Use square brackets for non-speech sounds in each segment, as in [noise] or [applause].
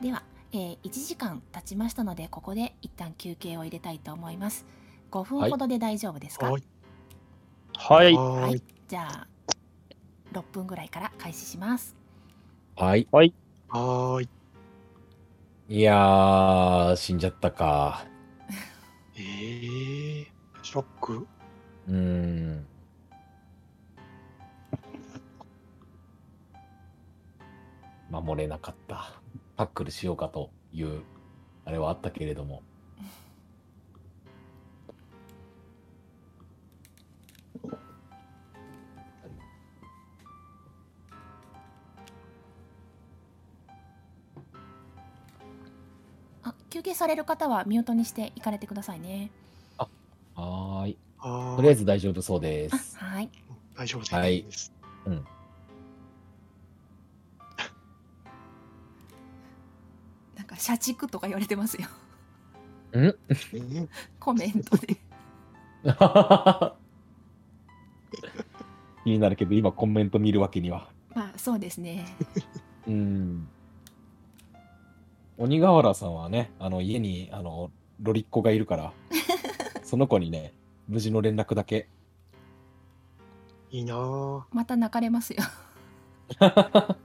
では、えー1時間経ちましたのでここで一旦休憩を入れたいと思います5分ほどで大丈夫ですか？はい。はい。ははい。じゃあ6分ぐらいから開始しますはい。はーい。いやー、死んじゃったか。[laughs] えー、ショック？うーん。守れなかった。タックルしようかという、あれはあったけれども。あ休憩される方はミュートにして行かれてくださいねはーい。はーい。とりあえず大丈夫そうであす。はい大丈夫です。はいなん社畜とか言われてますよんうん？[laughs] コメントで気になるけど、今コメント見るわけには。まあそうですねうーん。鬼瓦さんはね、あの家にあのロリッコがいるから、[laughs] その子にね、無事の連絡だけ。いいなぁ。また泣かれますよ [laughs]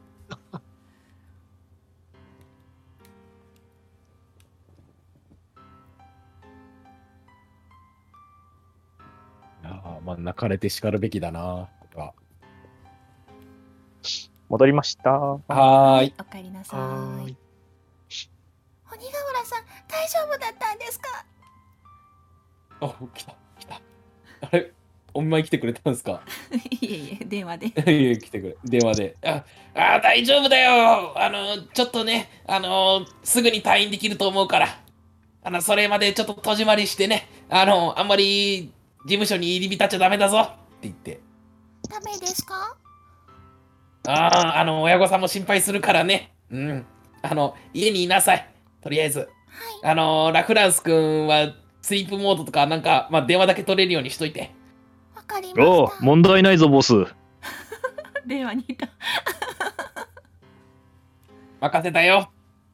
まあ、泣かれて叱るべきだなとか。戻りました。はーい。お帰りなさはいーい。鬼瓦さん大丈夫だったんですか？あ、来た、来た。あれ、お見舞い来てくれたんですか？[laughs] いえいえ電話で [laughs] いえいえ、来てくれ。電話で。あ、あ大丈夫だよ。あの、ちょっとね、あの、すぐに退院できると思うから。あの、それまでちょっと戸締まりしてね、あの、あんまり事務所に入り浸っちゃダメだぞって言って。ダメですか？ああ、あの、親御さんも心配するからね。うん。あの、家にいなさい。とりあえず。あの、ラフランス君は、スリープモードとか、なんか、まあ、電話だけ取れるようにしといて。わかりおお、問題ないぞ、ボス。[laughs] 電話にいた [laughs] 任せたよ。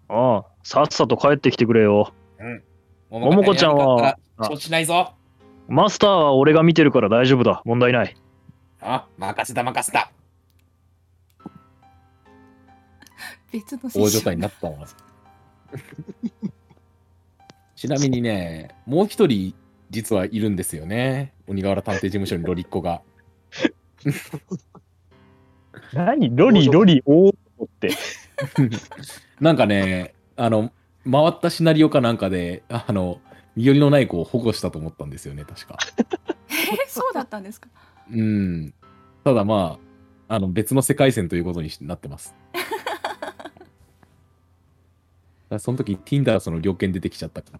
ああ、さっさと帰ってきてくれよ。もももこちゃんは承知しないぞ。マスターは俺が見てるから大丈夫だ。問題ない。あ、任せた任せた。別の大所帯になったわ。ちなみにね、もう一人、実はいるんですよね。鬼瓦探偵事務所にロリッコが。何？ロリロリおーって。[laughs] なんかね、あの、回ったシナリオかなんかで、あの、身寄りのない子を保護したと思ったんですよね、確か。えそうだったんですか？うん。ただまあ、あの、別の世界線ということになってます。その時、ティンダラスの猟犬出てきちゃったから。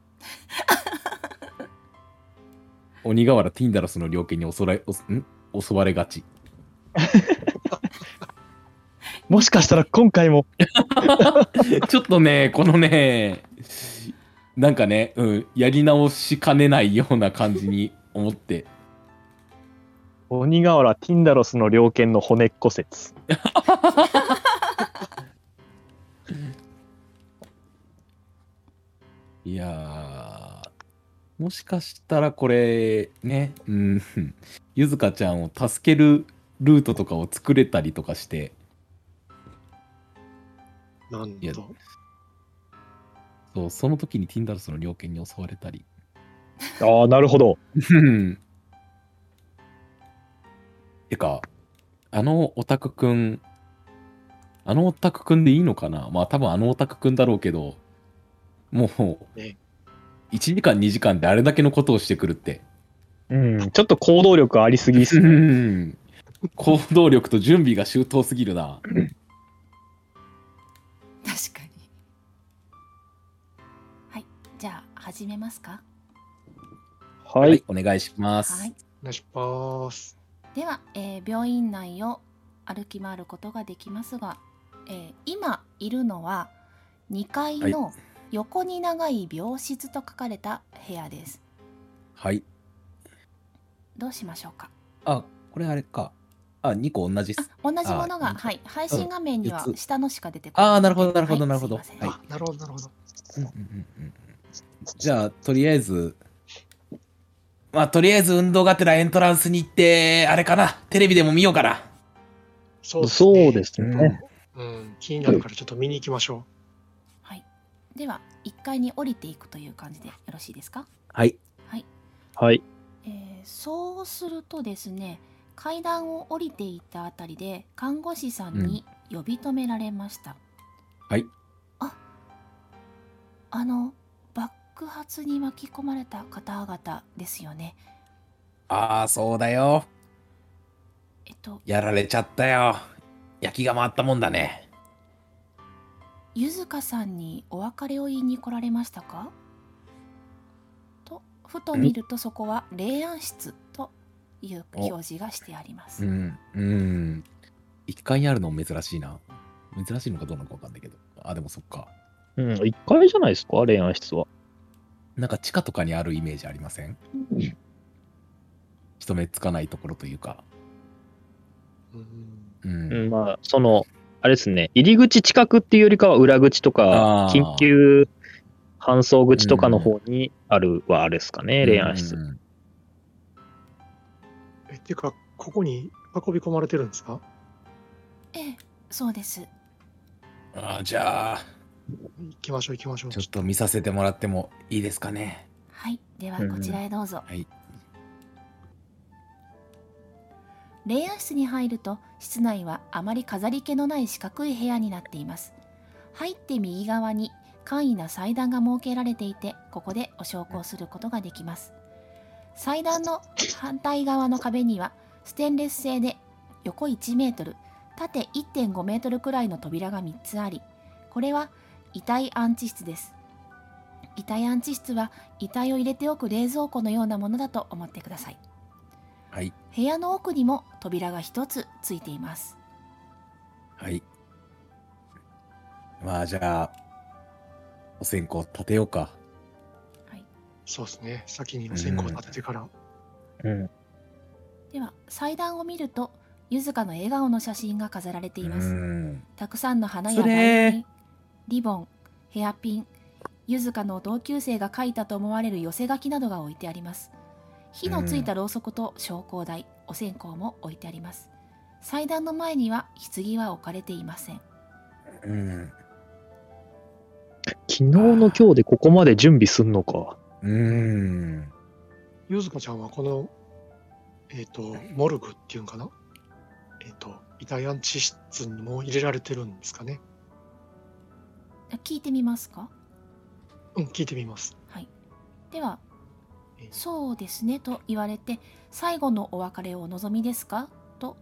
鬼瓦ティンダラスの猟犬に襲われ、おん？襲われがち。もしかしたら今回も。[laughs] ちょっとね、このね、なんかね、うん、やり直しかねないような感じに思って。鬼瓦ティンダロスの猟犬の骨っこ説。[laughs] いやー、もしかしたらこれ、ね、うん、ゆずかちゃんを助けるルートとかを作れたりとかして、なんと。そうその時にティンダルスの猟犬に襲われたり。ああ、なるほど。う [laughs] んてか、あのオタクくん、あのオタクくんでいいのかな？まあ多分あのオタクくんだろうけど、もう、ね1時間2時間であれだけのことをしてくるって。うん、ちょっと行動力ありすぎっすうね。ん [laughs] 行動力と準備が周到すぎるな。[laughs] じゃあ始めますか？ははいい、。お願いします。はいお願いします。では、えー病院内を歩き回ることができますが、えー今いるのは2階の横に長い病室と書かれた部屋です。はい。どうしましょうか？あ、これあれか。あ、2個同じ。同じものが、あはい、配信画面には下のしか出てこない。あーなるほどなるほどはいなるほどはいあ、なるほど、なるほど。うんうんうんうんじゃあ、とりあえず、まあ、とりあえず運動がてらエントランスに行って、あれかな、テレビでも見ようかな。そうそうですうんね。うん、気になるからちょっと見に行きましょはい。では、1階に降りていくという感じでよろしいですか？はい。はい。えーそうするとですね階段を降りていたあたりで看護師さんに呼び止められました、はい。ああの爆発に巻き込まれた方々ですよねああ、そうだよ。えっとやられちゃったよ。焼きが回ったもんだね。ゆずかさんにお別れを言いに来られましたか？とふと見るとそこは霊安室という表示がしてありますうん。うん。1階にあるのも珍しいな。珍しいのかどうなのかわかんないけど。あ、でもそっか。うん、1階じゃないですか、恋愛室は。なんか地下とかにあるイメージありません？人目つかないところというか。う。うん、うん。うん、まあ、その、あれですね、入り口近くっていうよりかは裏口とか緊急搬送口とかの方にあるはあれですかね、恋愛室。うんえ、っていうか、ここに運び込まれてるんですか？ええそうですあじゃあ、行きましょう、行きましょう。ちょっと見させてもらってもいいですかね。はいではうんこちらへどうぞ、はい。霊安室に入ると室内はあまり飾り気のない四角い部屋になっています入って右側に簡易な祭壇が設けられていてここでお焼香することができます祭壇の反対側の壁にはステンレス製で横1メートル縦1.5メートルくらいの扉が3つありこれは遺体安置室です遺体安置室は遺体を入れておく冷蔵庫のようなものだと思ってくださいはい。部屋の奥にも扉が一つついていますはい。まあじゃあ、お線香立てようか。そうですね。先にお線香立ててから。うん。では祭壇を見るとゆずかの笑顔の写真が飾られていまうすん。たくさんの花やリボンヘアピンゆずかの同級生が書いたと思われる寄せ書きなどが置いてあります火のついたろうそくと昇降台お線香も置いてあります祭壇の前には棺は置かれていませんうん。昨日の今日でここまで準備すんのか。うん。ゆずかちゃんはこの、えっ、と、モルグっていうんかな？えっ、と、遺体安置室にも入れられてるんですかね？聞いてみますか？うん、聞いてみます。はい。ではえーそうですねと言われて最後のお別れをお望みですか？と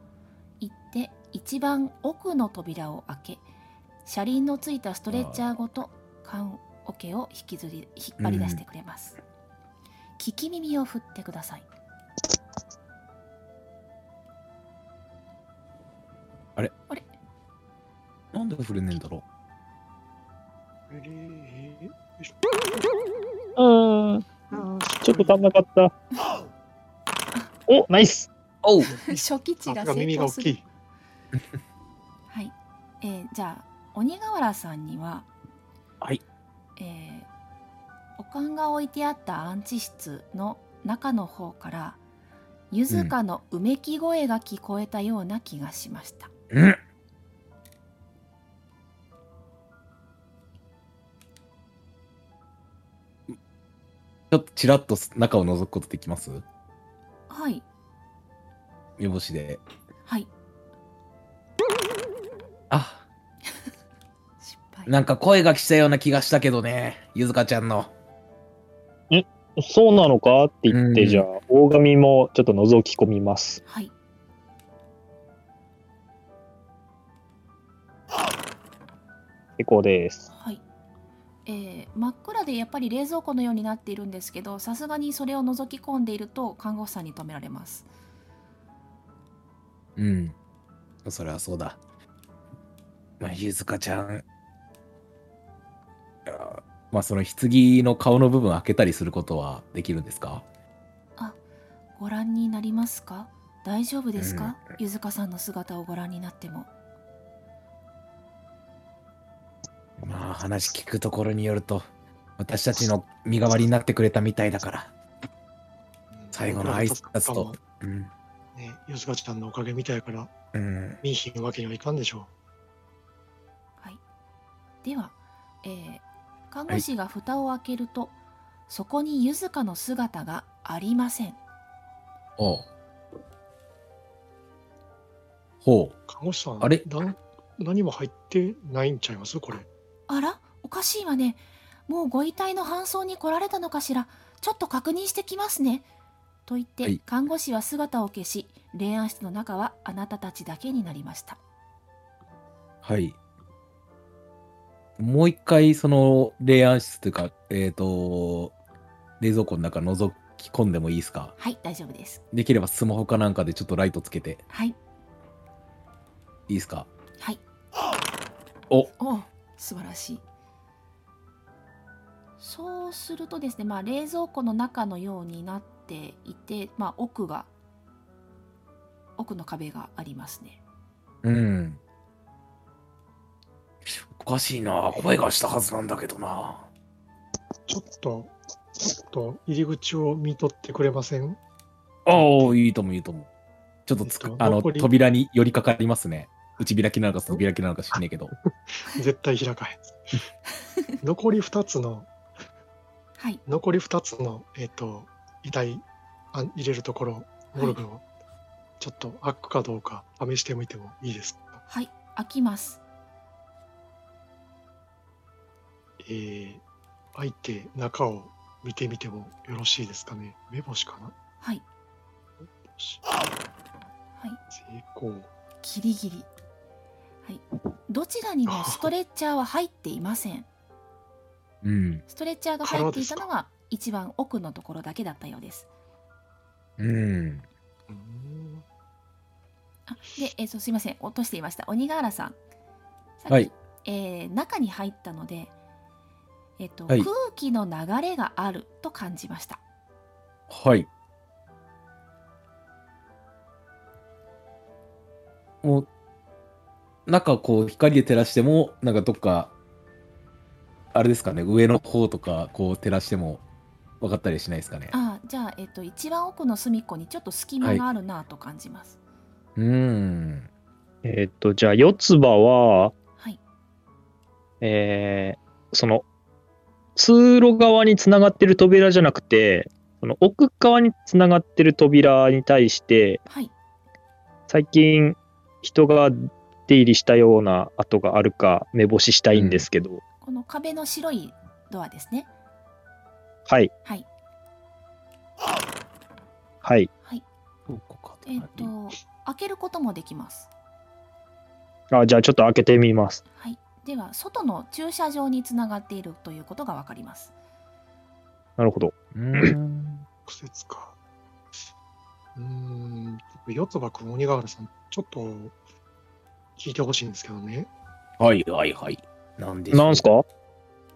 言って一番奥の扉を開け車輪のついたストレッチャーごと缶桶を引きずり引っ張り出してくれます、聞き耳を振ってください。なんで触れねえんだろう？ん。ちょっと足んなかった。お、ナイス。おう初期値が成耳が大き功するい。はい、えーじゃあ鬼瓦さんにははい。えーお棺が置いてあった安置室の中の方からゆずかのうめき声が聞こえたような気がしました、うん。ちょっとちらっと中を覗くことできます？はい目星で。はいあ、[laughs] 失敗なんか声がしたような気がしたけどね。ゆずかちゃんの。そうなのかって言って、うんじゃあ、大神もちょっと覗き込みます。はい結構です。はいえー真っ暗でやっぱり冷蔵庫のようになっているんですけどさすがにそれを覗き込んでいると看護師さんに止められますうん。それはそうだ。まあ、ゆずかちゃん。まあ、その棺の顔の部分開けたりすることはできるんですか？ご覧になりますか？大丈夫ですか、ゆずかさんの姿をご覧になってもまあ話聞くところによると私たちの身代わりになってくれたみたいだから。最後の挨拶とうん。ね、よしかちゃんのおかげみたいやから、うん。見いひんわけにはいかんでしょはい。では、えー看護師が蓋を開けると、そこにゆずかの姿がありません。おう。ほう。看護師さん、あれ？なん何も入ってないんちゃいます？これ。あら？おかしいわね。もうご遺体の搬送に来られたのかしら？ちょっと確認してきますね。と言って、はい。看護師は姿を消し霊安室の中はあなたたちだけになりました。うはい。もう一回その霊安室というかえっ、と冷蔵庫の中覗き込んでもいいですか？はい大丈夫です。できればスマホかなんかでちょっとライトつけて。はい。いいですか？はい。お。お素晴らしい。そうするとですね、まあ、冷蔵庫の中のようになっていて、まあ、奥が奥の壁がありますね。うん。おかしいな。声がしたはずなんだけどな。ちょっと、ちょっと入り口を見とってくれません？ああいいともいいともちょっとつく、えっとあの扉に寄りかかりますね内開きなのか外開きなのか知んねえけど。[laughs] 絶対開かへん。[laughs] 残り2つの、はい。残り2つの、えっ、と、遺体あ入れるところ、モルグを、ちょっと開くかどうか試してみてもいいですか？はい。開きます。えー、開いて中を見てみてもよろしいですかね？目星かな？はい。よしはい。成功。ギリギリはい。どちらにもストレッチャーは入っていません。うん。ストレッチャーが入っていたのは一番奥のところだけだったようです。うん。あで、えー、そうすいません。落としていました。鬼瓦さん。さはい。えー中に入ったので、えっとはい。空気の流れがあると感じました。はい。もう中こう光で照らしてもなんかどっかあれですかね上の方とかこう照らしても分かったりしないですかね。あじゃあ、えっと一番奥の隅っこにちょっと隙間があるなと感じます。うーん。えーっと、じゃあ、四つ葉は、はい。えーその、通路側につながってる扉じゃなくて、その奥側につながってる扉に対して、はい。最近人が出入りしたような跡があるか目星したいんですけど、この壁の白いドアですね。はい、はい。はい。はい。えっ、と開けることもできます。あ、じゃあちょっと開けてみます。はい。では外の駐車場につながっているということがわかります。なるほど。うーん。[coughs] 苦節か。うーん、四つ葉くん、鬼瓦さん、ちょっと聞いてほしいんですけどね。はいはいはい。なんでなんすか？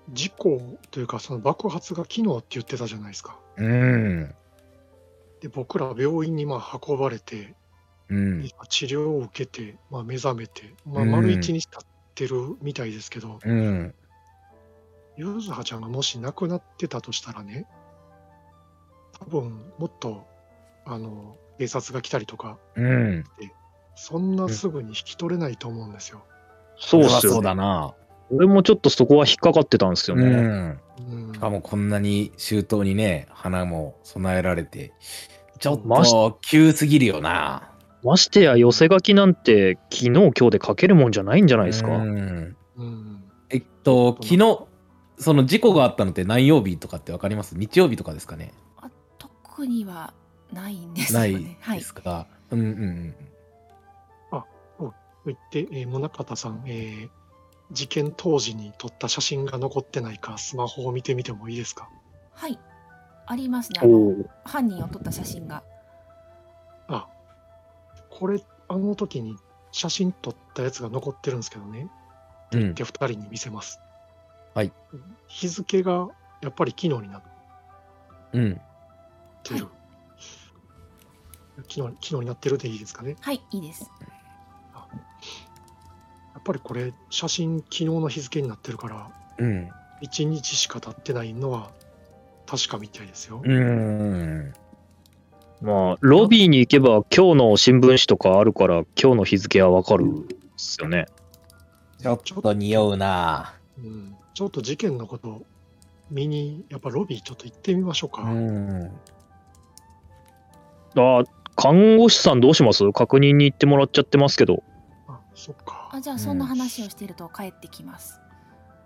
事故というか、その爆発が昨日って言ってたじゃないですか。うーん。で、僕ら病院にまあ運ばれて、うん。今治療を受けて、まあ、目覚めて、まあ、うん丸一日経ってるみたいですけど、うん。ゆずはちゃんがもし亡くなってたとしたらね、多分もっと、あの、警察が来たりとか、うんそんなすぐに引き取れないと思うんですよ。そうっすよ、そうね。だな。俺もちょっとそこは引っかかってたんですよね。うん。うんしかもこんなに周到にね花も備えられて。ちょっと急すぎるよな。ましてや寄せ書きなんて昨日今日で書けるもんじゃないんじゃないですか。うん。うん。えっと昨日その事故があったのって何曜日とかってわかります？日曜日とかですかね？特にはないんですよないね。はいですか、うんうんうんと言って、えー宗像さん、えー事件当時に撮った写真が残ってないか、スマホを見てみてもいいですか？はいありますね。犯人を撮った写真があ、これ、あの時に写真撮ったやつが残ってるんですけどね。うんで、二人に見せます。はい。日付がやっぱり昨日になっうんてる。昨日、昨日になってるでいいですかね？はいいいですやっぱりこれ、写真、昨日の日付になってるから、うん。1日しか経ってないのは確かみたいですよ。うん。まあ、ロビーに行けば今日の新聞紙とかあるから今日の日付はわかるっすよね。ちょっと匂うな。うん、ちょっと事件のこと見に、やっぱロビーちょっと行ってみましょうか。うん。あ、看護師さんどうします？確認に行ってもらっちゃってますけど。あ、そっか。あじゃあそんな話をしていると帰ってきます、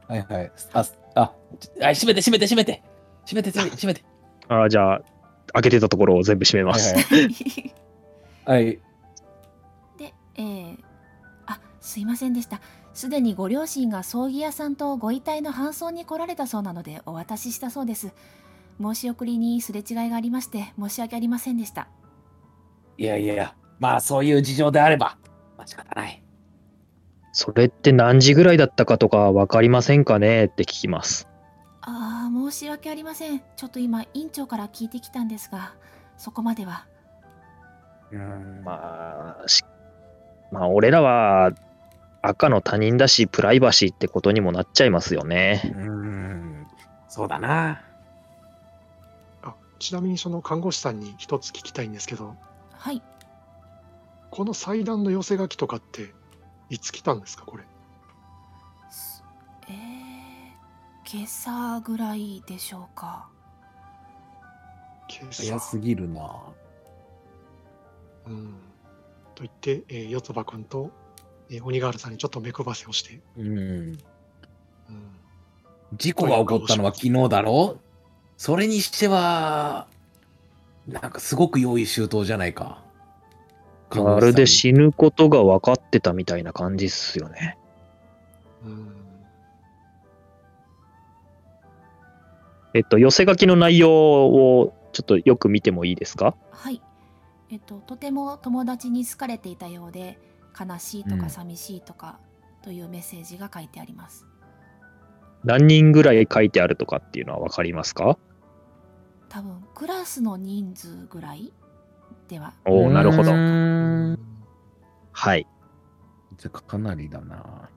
はいはい。あ、あ、あ閉めて閉めて閉めて。閉めて閉めて閉めて。あじゃあ、開けてたところを全部閉めます。はいはい。[laughs] はい。で、えー、あすいませんでしたすでにご両親が葬儀屋さんとご遺体の搬送に来られたそうなのでお渡ししたそうです申し送りにすれ違いがありまして申し訳ありませんでしたいやいやいや、まあそういう事情であれば、まあ仕方ない。それって何時ぐらいだったかとかわかりませんかねって聞きます。ああ申し訳ありませんちょっと今院長から聞いてきたんですがそこまではうん。まあ、しまあ、俺らは赤の他人だし、プライバシーってことにもなっちゃいますよね。うん。そうだな。あちなみにその看護師さんに一つ聞きたいんですけど、はいこの祭壇の寄せ書きとかっていつ来たんですか、これ？すえー、今朝ぐらいでしょうか今朝早すぎるな。うん。と言って、えー、四つ葉くんと、えー、鬼ガールさんにちょっと目配せをして、うん。うん、事故が起こったのは昨日だろ？それにしては、なんかすごく用意周到じゃないか。まるで死ぬことが分かってたみたいな感じっすよね。うん。えっと、寄せ書きの内容をちょっとよく見てもいいですか？はい。えっととても友達に好かれていたようで悲しいとうん。か寂しいとかというメッセージが書いてあります、何人ぐらい書いてあるとかっていうのは分かりますか？多分クラスの人数ぐらいではおおなるほど。うんはい。じゃあかなりだな。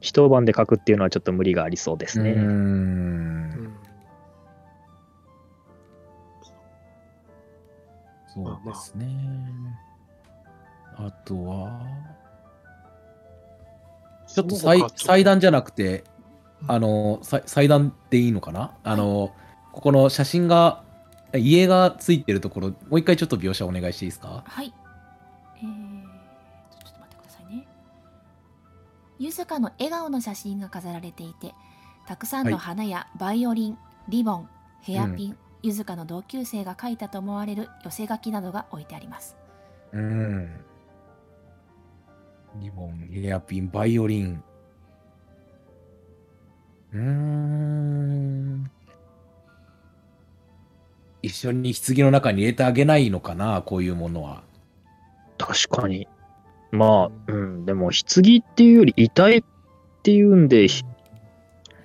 一晩で書くっていうのはちょっと無理がありそうですね。うんん。そうですね。あとは、ちょっと祭祭壇じゃなくて、うんあの、祭祭壇でいいのかな？あの、ここの写真が、家がついてるところ、もう一回ちょっと描写お願いしていいですか？はいえー、ちょっと待ってくださいねゆずかの笑顔の写真が飾られていてたくさんの花やバイオリン、リボンヘアピン、ゆずかの同級生が書いたと思われる寄せ書きなどが置いてありますうん。リボン、ヘアピン、バイオリン。うーん。一緒に棺の中に入れてあげないのかな、こういうものは。確かに。まあ、うん、でも、棺っていうより遺体っていうんで、ひ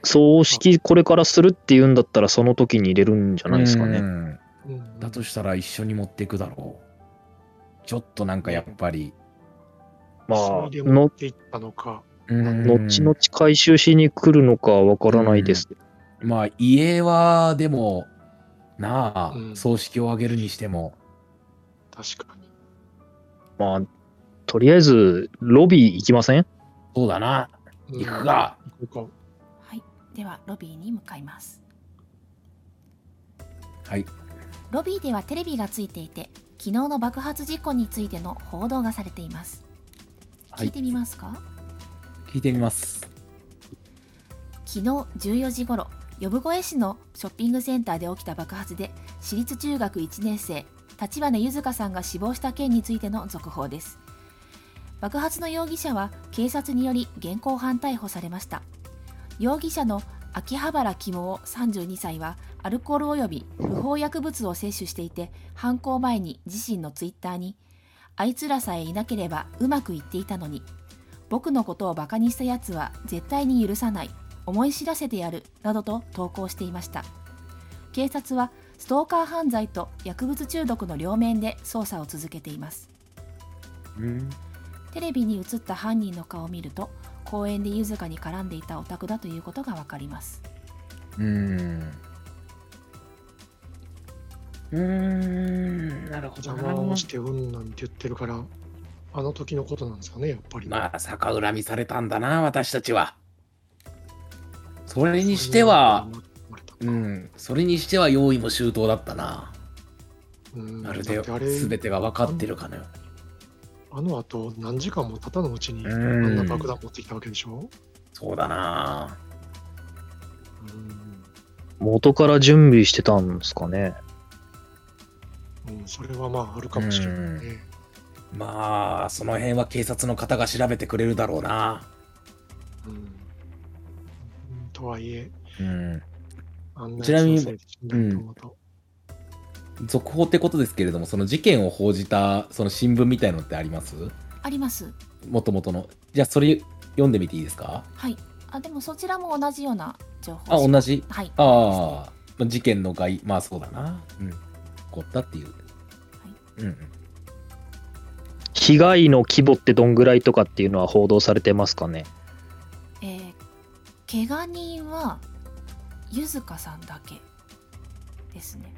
葬式これからするっていうんだったら、その時に入れるんじゃないですかね。だとしたら一緒に持っていくだろう。ちょっとなんかやっぱり。まあ、それで持のっていったのか、うん後々回収しに来るのかわからないです。まあ家はでも、なあ、うん葬式を挙げるにしても。確かに。まあ、とりあえず、ロビー行きません？そうだな。うん行くか。行こはいではロビーに向かいますはい。ロビーではテレビがついていて昨日の爆発事故についての報道がされていますはい聞いてみますか、聞いてみます。昨日14時ごろ呼子市のショッピングセンターで起きた爆発で私立中学1年生立花柚香さんが死亡した件についての続報です。爆発の容疑者は警察により現行犯逮捕されました。容疑者の秋葉原肝32歳はアルコール及び不法薬物を摂取していて犯行前に自身のツイッターにあいつらさえいなければうまくいっていたのに僕のことをバカにしたやつは絶対に許さない。思い知らせてやるなどと投稿していました警察はストーカー犯罪と薬物中毒の両面で捜査を続けていますうんテレビに映った犯人の顔を見ると公園でゆずかに絡んでいたオタクだということがわかりますうん。うーん、なるほどな。邪魔をしてうんなんて言ってるから、あの時のことなんですかね、やっぱり。まあ、逆恨みされたんだな、私たちは。それにしては、うん、それにしては用意も周到だったな。うん、まるで全てが分かってるかのように。あの後何時間も経たぬうちに、うんあんな爆弾持ってきたわけでしょ？そうだな。うん、元から準備してたんですかね。うん、それはまああるかもしれないね。まあ、その辺は警察の方が調べてくれるだろうな。うんうんとはいえ、うん。あんなちなみにうと、続報ってことですけれども、その事件を報じたその新聞みたいのってあります？ありますもともとの。じゃあ、それ読んでみていいですか？はいあでもそちらも同じような情報あ、同じ？はいああ、事件の概、まあそうだな。うん。起こったっていう。うんうん。被害の規模ってどんぐらいとかっていうのは報道されてますかね？えー、怪我人はゆずかさんだけですね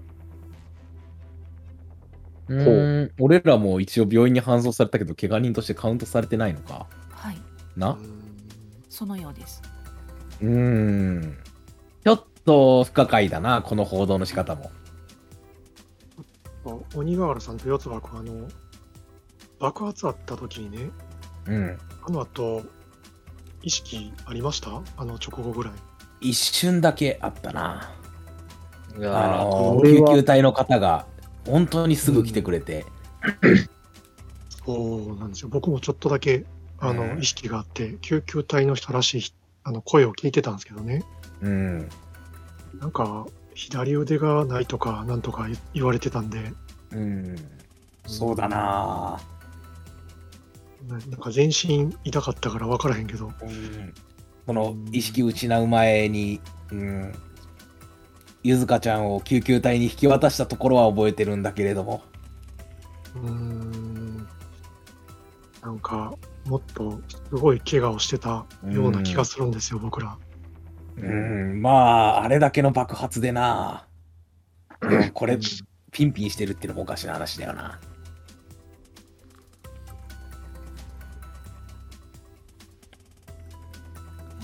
うーん俺らも一応病院に搬送されたけど、怪我人としてカウントされてないのか。はいな？うんそのようですうーん。ちょっと不可解だな、この報道の仕方も。鬼瓦さんと四つ葉君、あの、爆発あった時にね、うん。あの後、意識ありました？あの直後ぐらい。一瞬だけあったな。いあの救急隊の方が本当にすぐ来てくれて、そうなんですよ。僕もちょっとだけ、あの、うん意識があって、救急隊の人らしいあの声を聞いてたんですけどね。うん。なんか、左腕がないとか、なんとか言言われてたんで、うん。そうだな。ななんか全身痛かったから分からへんけど、うん。この意識失う前に、うん、ゆずかちゃんを救急隊に引き渡したところは覚えてるんだけれども、うーん、なんか、もっとすごい怪我をしてたような気がするんですよ、僕ら。うん、まあ、あれだけの爆発でな、う [laughs] んこれ、ピンピンしてるっていうのもおかしな話だよな。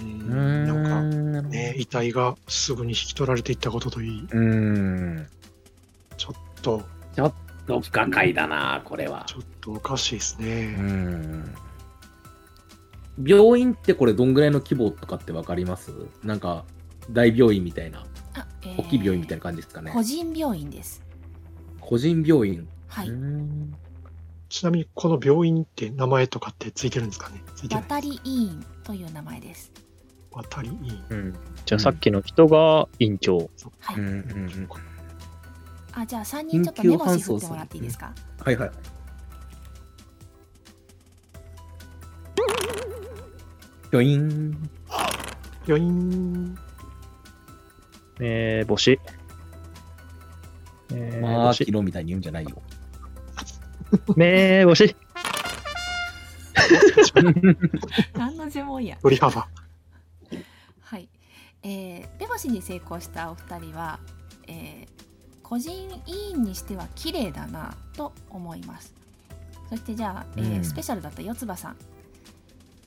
うんなんか、ね、遺体がすぐに引き取られていったことといい、うん、ちょっと、不可解だな、これは。ちょっとおかしいですうね。ん。病院ってこれどんぐらいの規模とかってわかります？なんか大病院みたいな、あ、えー。大きい病院みたいな感じですかね。個人病院です。個人病院。はい、うん。ちなみに、この病院って名前とかってついてるんですかね？ついてない渡り医院という名前です渡り院。うん、じゃあさっきの人が院長。はい、うんうんうんあじゃあ3人ちょっと目星振ってもらっていいですか？はいはい。病院。病院、えー、星。えー、まあ、星昨。日みたいに言うんじゃないよ。めー星。[laughs] 何の呪文や？振り幅。はい、えー、目星に成功したお二人は、えー、個人委員にしては綺麗だなと思いますそしてじゃあ、えーうんスペシャルだった四つ葉さん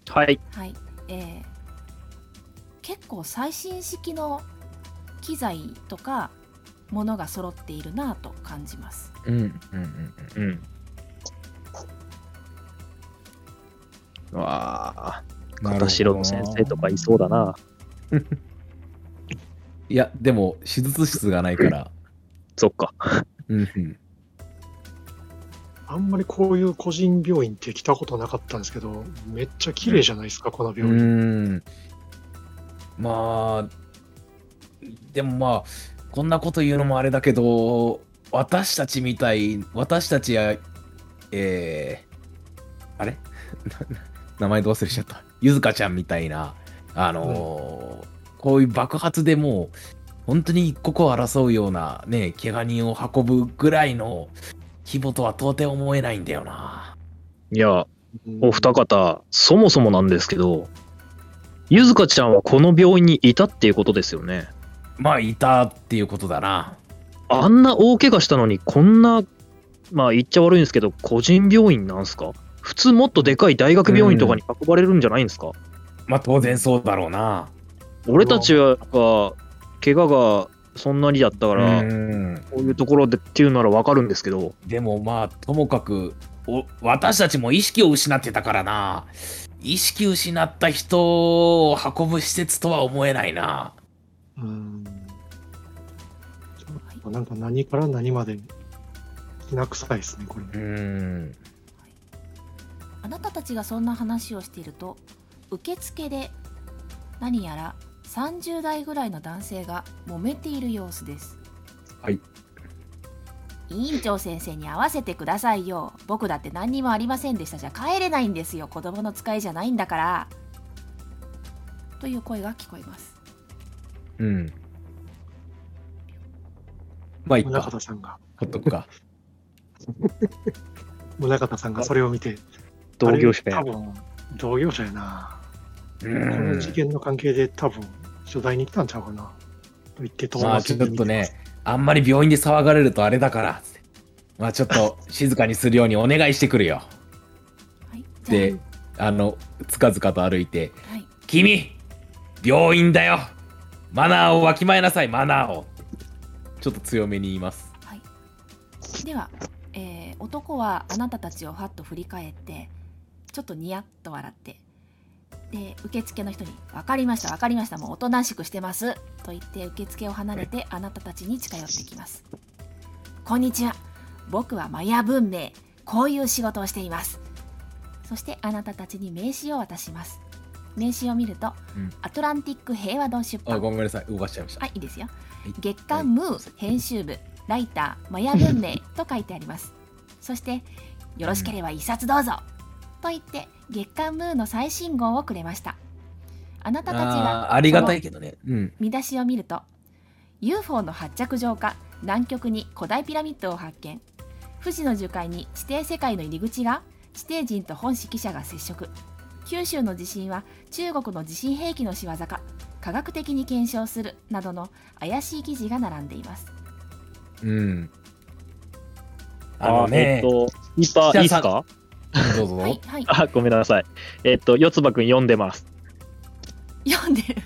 はい。はい、えー、結構最新式の機材とかものが揃っているなと感じますうんうんうんうん。うん。うわあ、片白の先生とかいそうだな。いや、でも、手術室がないから。[laughs] そっか。うんうん。あんまりこういう個人病院って来たことなかったんですけど、めっちゃ綺麗じゃないですか、このう病院。ん。まあ、でもまあ、こんなこと言うのもあれだけど、私たちみたい、私たちや、えー、あれ？[laughs] 名前ど忘れしちゃった。ゆずかちゃんみたいな、あのーこういう爆発でもう本当に一刻を争うようなね、怪我人を運ぶぐらいの規模とは到底思えないんだよな。いや、うんお二方、そもそもなんですけど、ゆずかちゃんはこの病院にいたっていうことですよね。まあ、いたっていうことだな。あんな大怪我したのに、こんな、まあ言っちゃ悪いんですけど、個人病院なんすか？普通もっとでかい大学病院とかに運ばれるんじゃないんですか、まあ、当然そうだろうな。俺たちは、怪我がそんなにだったから、うんこういうところでっていうならわかるんですけど、でもまあ、ともかく、お私たちも意識を失ってたからな。意識失った人を運ぶ施設とは思えないな。うん。ちょっとなんか何から何まできな臭いですね、これ。うん。あなたたちがそんな話をしていると受付で何やら30代ぐらいの男性が揉めている様子ですはい委員長先生に会わせてくださいよ僕だって何にもありませんでしたじゃ帰れないんですよ子供の使いじゃないんだからという声が聞こえますうん。まあ、いっ宗か。像さんが、ほっとくか。[laughs] 宗像さんがそれを見て、同業者や多。分、同業者やな。うこの事ん。件の関係で多分、取材に来たんちゃうかな。と言って、まあ、ちょっとね、あんまり病院で騒がれるとあれだから。まあ、ちょっと [laughs] 静かにするようにお願いしてくるよ。で、あの、つかずかと歩いて、あはい君病院だよマナーをわきまえなさい、マナーをちょっと強めに言います。はい、では、えー男はあなたたちをはっと振り返ってちょっとニヤッと笑ってで受付の人に「分かりました分かりましたもうおとなしくしてます」と言って受付を離れてあなたたちに近寄ってきますこんにちは。僕はマヤ文明。こういう仕事をしていますそしてあなたたちに名刺を渡します。名刺を見ると、うん。アトランティック平和堂出あ、版ごめんなさい、動かしちゃいました。はい、いいですよ。はい。月刊ムー編集部、ライター、マヤ文明と書いてあります。そして、よろしければ一冊どうぞと言って、月刊ムーの最新号をくれました。あなたたちあがーありがたいけどね。うん。見出しを見ると UFO の発着場か南極に古代ピラミッドを発見富士の樹海に地底世界の入り口が地底人と本指揮者が接触九州の地震は中国の地震兵器の仕業か科学的に検証するなどの怪しい記事が並んでいますうん。あのね、えっと、キーパーいいっすか？どうぞ。はいはいあ、ごめんなさい。えっと、四つ葉くん読んでます。読んでる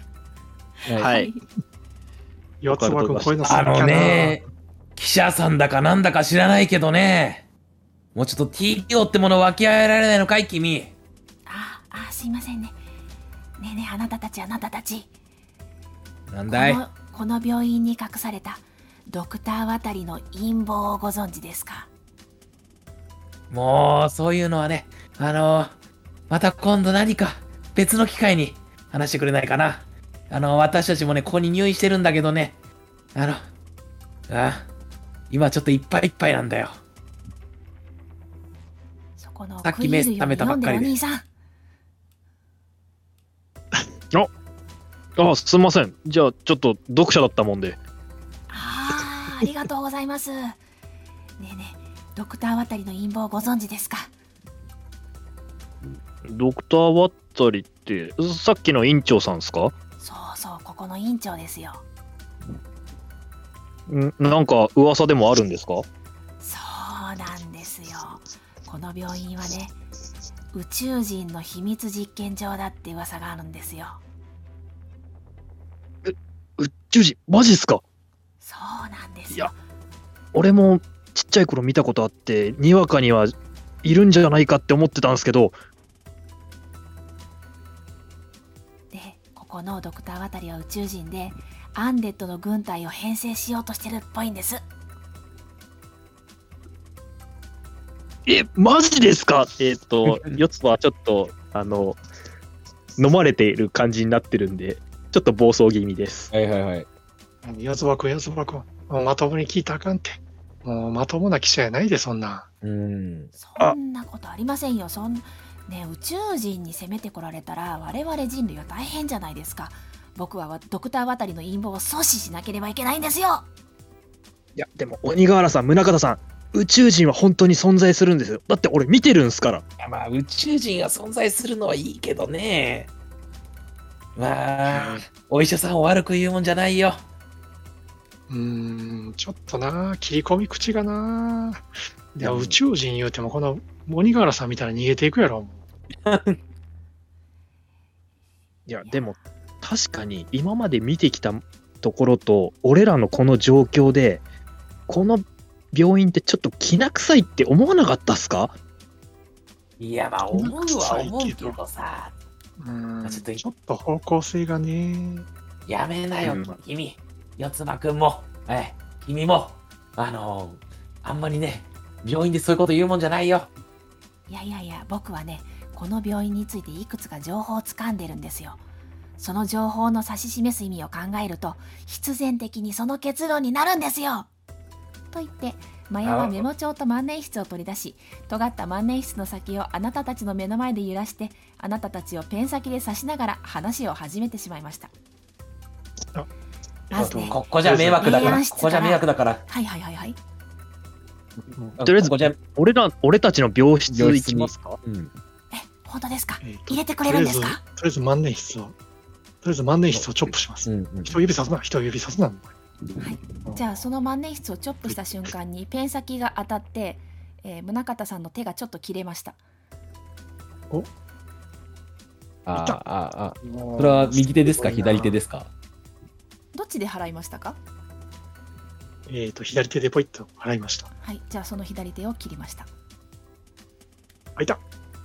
はい四つ葉くん、こういうのあの。ね、記者さんだかなんだか知らないけどね、もうちょっと TPO ってもの分け合えられないのかい、君。ああすいませんねねえねえあなたたちあなたたちこなんだい？のこの病院に隠されたドクター渡りの陰謀をご存知ですか？もう、そういうのはね、あのまた今度何か別の機会に話してくれないかな。あの、私たちもね、ここに入院してるんだけどね、あの、あ今ちょっといっぱいいっぱいなんだよ。そこのさっき目覚めたばっかりで読んでるお兄さん [laughs] あ、すみません。じゃあ、ちょっと読者だったもんで。あーありがとうございますねえねえドクター渡りの陰謀をご存知ですか？ドクター・ワッタリって、さっきの院長さんですか？そうそうここの院長ですよ。んなんか噂でもあるんですか？そうなんですよ。この病院はね宇宙人の秘密実験場だって噂があるんですよ。宇宙人、マジっすか？そうなんですいよや俺もちっちゃい頃見たことあって、にわかにはいるんじゃないかって思ってたんですけど、でここのドクター渡りは宇宙人でアンデッドの軍隊を編成しようとしてるっぽいんですえ、マジですか？えっ、と、[laughs] 四つ葉はちょっと、あの、飲まれている感じになってるんで、ちょっと暴走気味です。はいはいはい。四つ葉くん、四つ葉くん。まともに聞いたらあかんって。もうまともな記者やないで、そんな。うん。そんなことありませんよそんね宇宙人に攻めてこられたら我々人類は大変じゃないですか僕はドクター渡りの陰謀を阻止しなければいけないんですよいや、でも、鬼ヶ原さん、宗像さん、宇宙人は本当に存在するんですよ。だって俺見てるんすから。いやまあ宇宙人が存在するのはいいけどね。まあ、お医者さんを悪く言うもんじゃないよ。うーん、ちょっとな、切り込み口がな。いや、うん宇宙人言うても、この鬼柄さんみたいに逃げていくやろ。いや、でも、確かに今まで見てきたところと、俺らのこの状況で、この病院ってちょっときな臭いって思わなかったっすか？いや、まあ、思うは思うけどさ、うん、ちょっとちょっと方向性がね。やめなよ、うん君。四つ葉くんも、ええ、君も、あのあんまりね、病院でそういうこと言うもんじゃないよ。いやいやいや僕はねこの病院についていくつか情報をつかんでるんですよ。その情報の指し示す意味を考えると必然的にその結論になるんですよ。と言ってマヤはメモ帳と万年筆を取り出し尖った万年筆の先をあなたたちの目の前で揺らしてあなたたちをペン先で刺しながら話を始めてしまいましたあまずね。あここじゃ迷惑だから、ここじゃ迷惑だから。はいはいはいはい。とりあえずここじゃ、俺ら、俺たちの病室行きますか？うん。え本当ですか？えーと入れてくれるんですか？とりあえず万年筆を、とりあえず万年筆をチョップします。うんうん。人指さすな、人指さすな。じゃあその万年筆をチョップした瞬間にペン先が当たって、えー、宗像さんの手がちょっと切れました。あ痛っあああそれは右手ですか？左手ですすか？どっちで払いましたか？えっ、と、左手でポイッと払いました。はいじゃあその左手を切りました。あ、いた。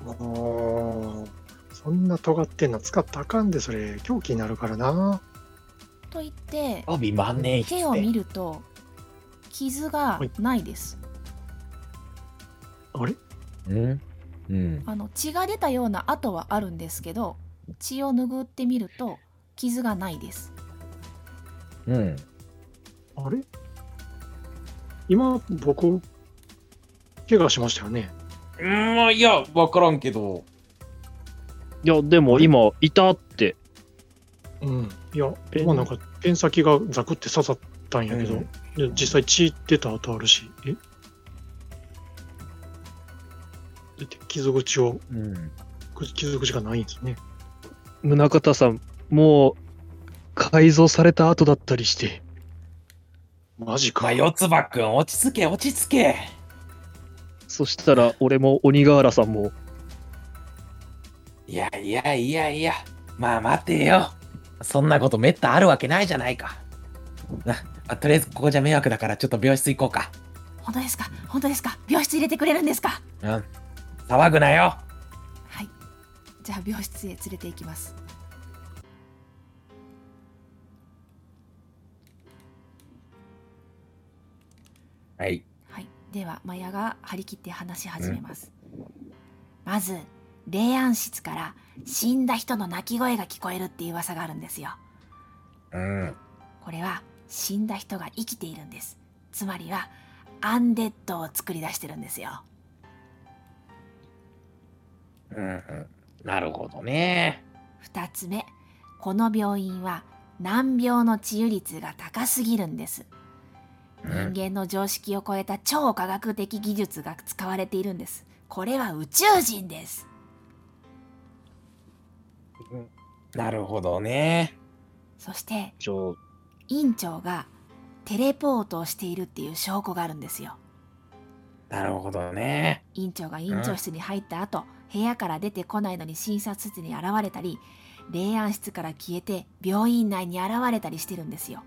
もう、そんな尖ってんの使ったらあかんで、それ、凶器になるからな。と言って帯万年筆手を見で。ると傷がないです。あれ？うん？うん。あの血が出たような跡はあるんですけど血を拭ってみると傷がないですうん。あれ？今、僕、怪我しましたよね。うん、いや、わからんけど。いや、でも今、いたって。うん。いや、まあなんか、ペン先がザクって刺さったんやけど、うんで実際血出た跡あるし、え？だって傷口を、うん。傷口がないんですね。宗像さん、もう、改造された後だったりして。マジか。まあ、四つ葉くん、落ち着け、落ち着け。そしたら、俺も鬼ヶ原さんも、いやいやいやいや、まあ待てよ。そんなことめったあるわけないじゃないか。なあとりあえずここじゃ迷惑だからちょっと病室行こうか。本当ですか？本当ですか？病室入れてくれるんですか？うん。騒ぐなよ。はいじゃあ病室へ連れて行きますはい。はい、ではマヤが張り切って話し始めます、まず霊安室から死んだ人の泣き声が聞こえるっていう噂があるんですようん。これは死んだ人が生きているんですつまりはアンデッドを作り出してるんですようんうん。なるほどね。2つ目この病院は難病の治癒率が高すぎるんですうん人間の常識を超えた超科学的技術が使われているんです。これは宇宙人です。なるほどね。そして院長がテレポートをしているっていう証拠があるんですよ。なるほどね。院長が院長室に入った後、部屋から出てこないのに診察室に現れたり霊安室から消えて病院内に現れたりしてるんですよ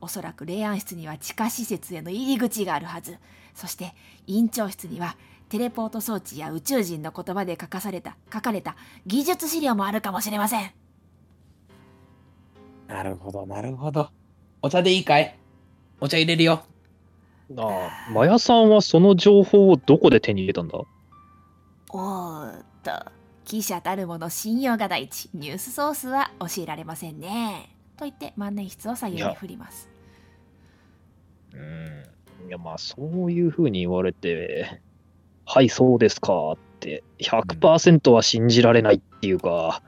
おそらく霊安室には地下施設への入り口があるはず。そして院長室にはテレポート装置や宇宙人の言葉で書かされた書かれた技術資料もあるかもしれません。なるほど、なるほど。お茶でいいかい？お茶入れるよ。ああ、マヤさんはその情報をどこで手に入れたんだ？おーっと記者たるもの信用が第一。ニュースソースは教えられませんねと言って万年筆を左右に振りますうん。いや、まあ、そういうふうに言われて、はい、そうですかって、100%は信じられないっていうか、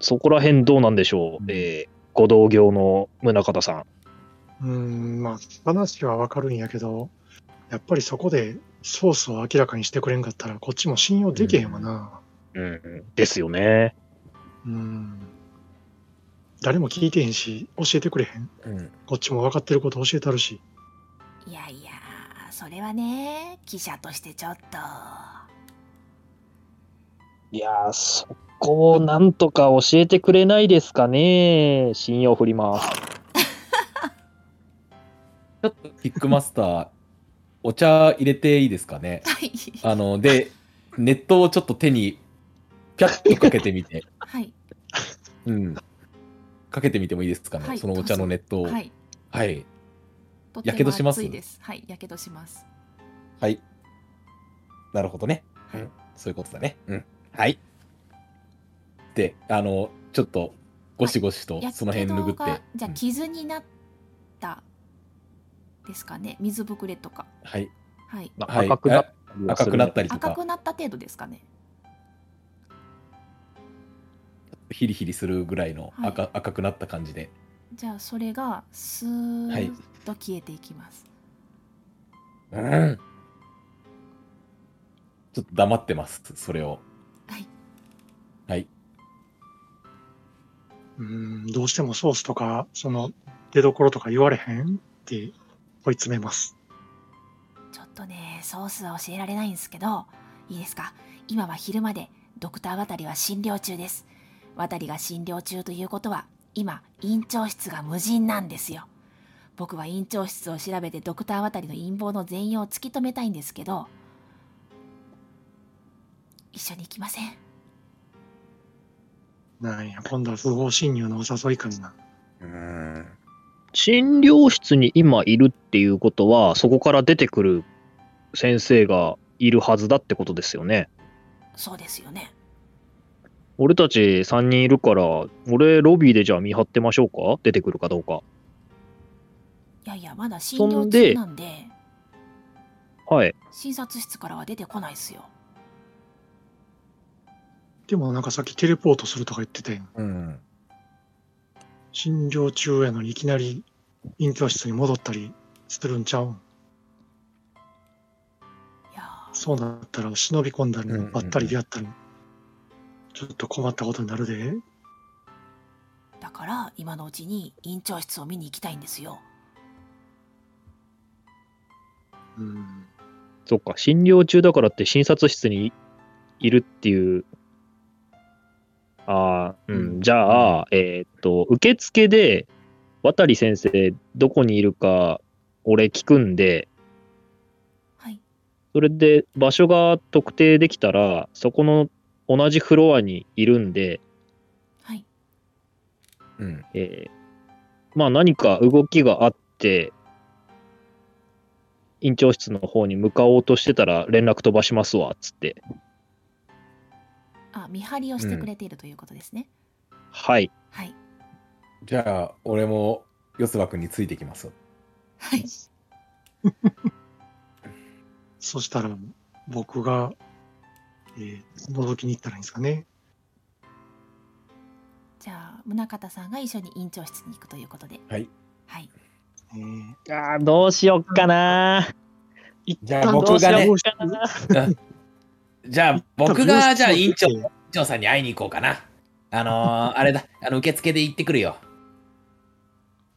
そこら辺どうなんでしょう、えー、ご同業の宗像さん。うーん、まあ、話はわかるんやけど、やっぱりそこでソースを明らかにしてくれんかったら、こっちも信用できへんわな。うん、ですよね。うん。誰も聞いてへんし、教えてくれへん。うん。こっちも分かってること教えたるし。いやいやそれはね記者としてちょっといやー、そこをなんとか教えてくれないですかね。信用振ります。[laughs] ちょっとキックマスター、お茶入れていいですかね。はいあの、で、熱湯をちょっと手に、ピャッとかけてみて、はいうん。かけてみてもいいですかね、はいそのお茶の熱湯を。ははい。やけどします？熱いですはいやけどしますはい。なるほどね。うはいん。そういうことだね。うん。はい。で、あの、ちょっと、ゴシゴシとやその辺拭って。けどがじゃあうん傷になったですかね？水ぶくれとかはい。はいまあはい赤くなったりは赤するくなったりとか、赤くなった程度ですかねヒリヒリするぐらいのはい赤,、赤くなった感じで。じゃあそれがスーはいッと消えていきます、うん。ちょっと黙ってます、それを。はいはい。うん、どうしてもソースとか、その、出どころとか言われへんって追い詰めます。ちょっとねソースは教えられないんですけどいいですか？今は昼までドクター渡りは診療中です渡りが診療中ということは今院長室が無人なんですよ僕は院長室を調べてドクター渡りの陰謀の全容を突き止めたいんですけど一緒に行きません？なんや、今度は不法侵入のお誘いかな。うん。診療室に今いるっていうことは、そこから出てくる先生がいるはずだってことですよね。そうですよね俺たち3人いるから、俺ロビーでじゃあ見張ってましょうか？出てくるかどうか。いやいやまだ診療そんで。中なんではい。診察室からは出てこないっすよ。でもなんかさっきテレポートするとか言ってて、うん。診療中やのにいきなり院教室に戻ったりするんちゃうん？そうなったら忍び込んだりうんうんうん。ばったりでやったり、ちょっと困ったことになるで。だから今のうちに院長室を見に行きたいんですようん。そっか、診療中だからって診察室にいるっていう。ああ、うん。うんじゃあ、えーっと、受付で、渡先生、どこにいるか、俺聞くんで、はいそれで場所が特定できたら、そこの同じフロアにいるんで、はいうん。えーまあ何か動きがあって、院長室の方に向かおうとしてたら連絡飛ばしますわ、つって。あ見張りをしてくれているということですね、はい。はいじゃあ、俺も、四つ葉くんについてきます。はい [laughs] そしたら僕が、えー覗きに行ったらいいんですかね。じゃあ宗像さんが一緒に院長室に行くということではい。はいえーあーどうしよっかな。一じゃあ旦僕がねじゃあ、僕が、じゃあ、委員長、委員長さんに会いに行こうかな。あのー、[laughs] あれだ、あの、受付で行ってくるよ。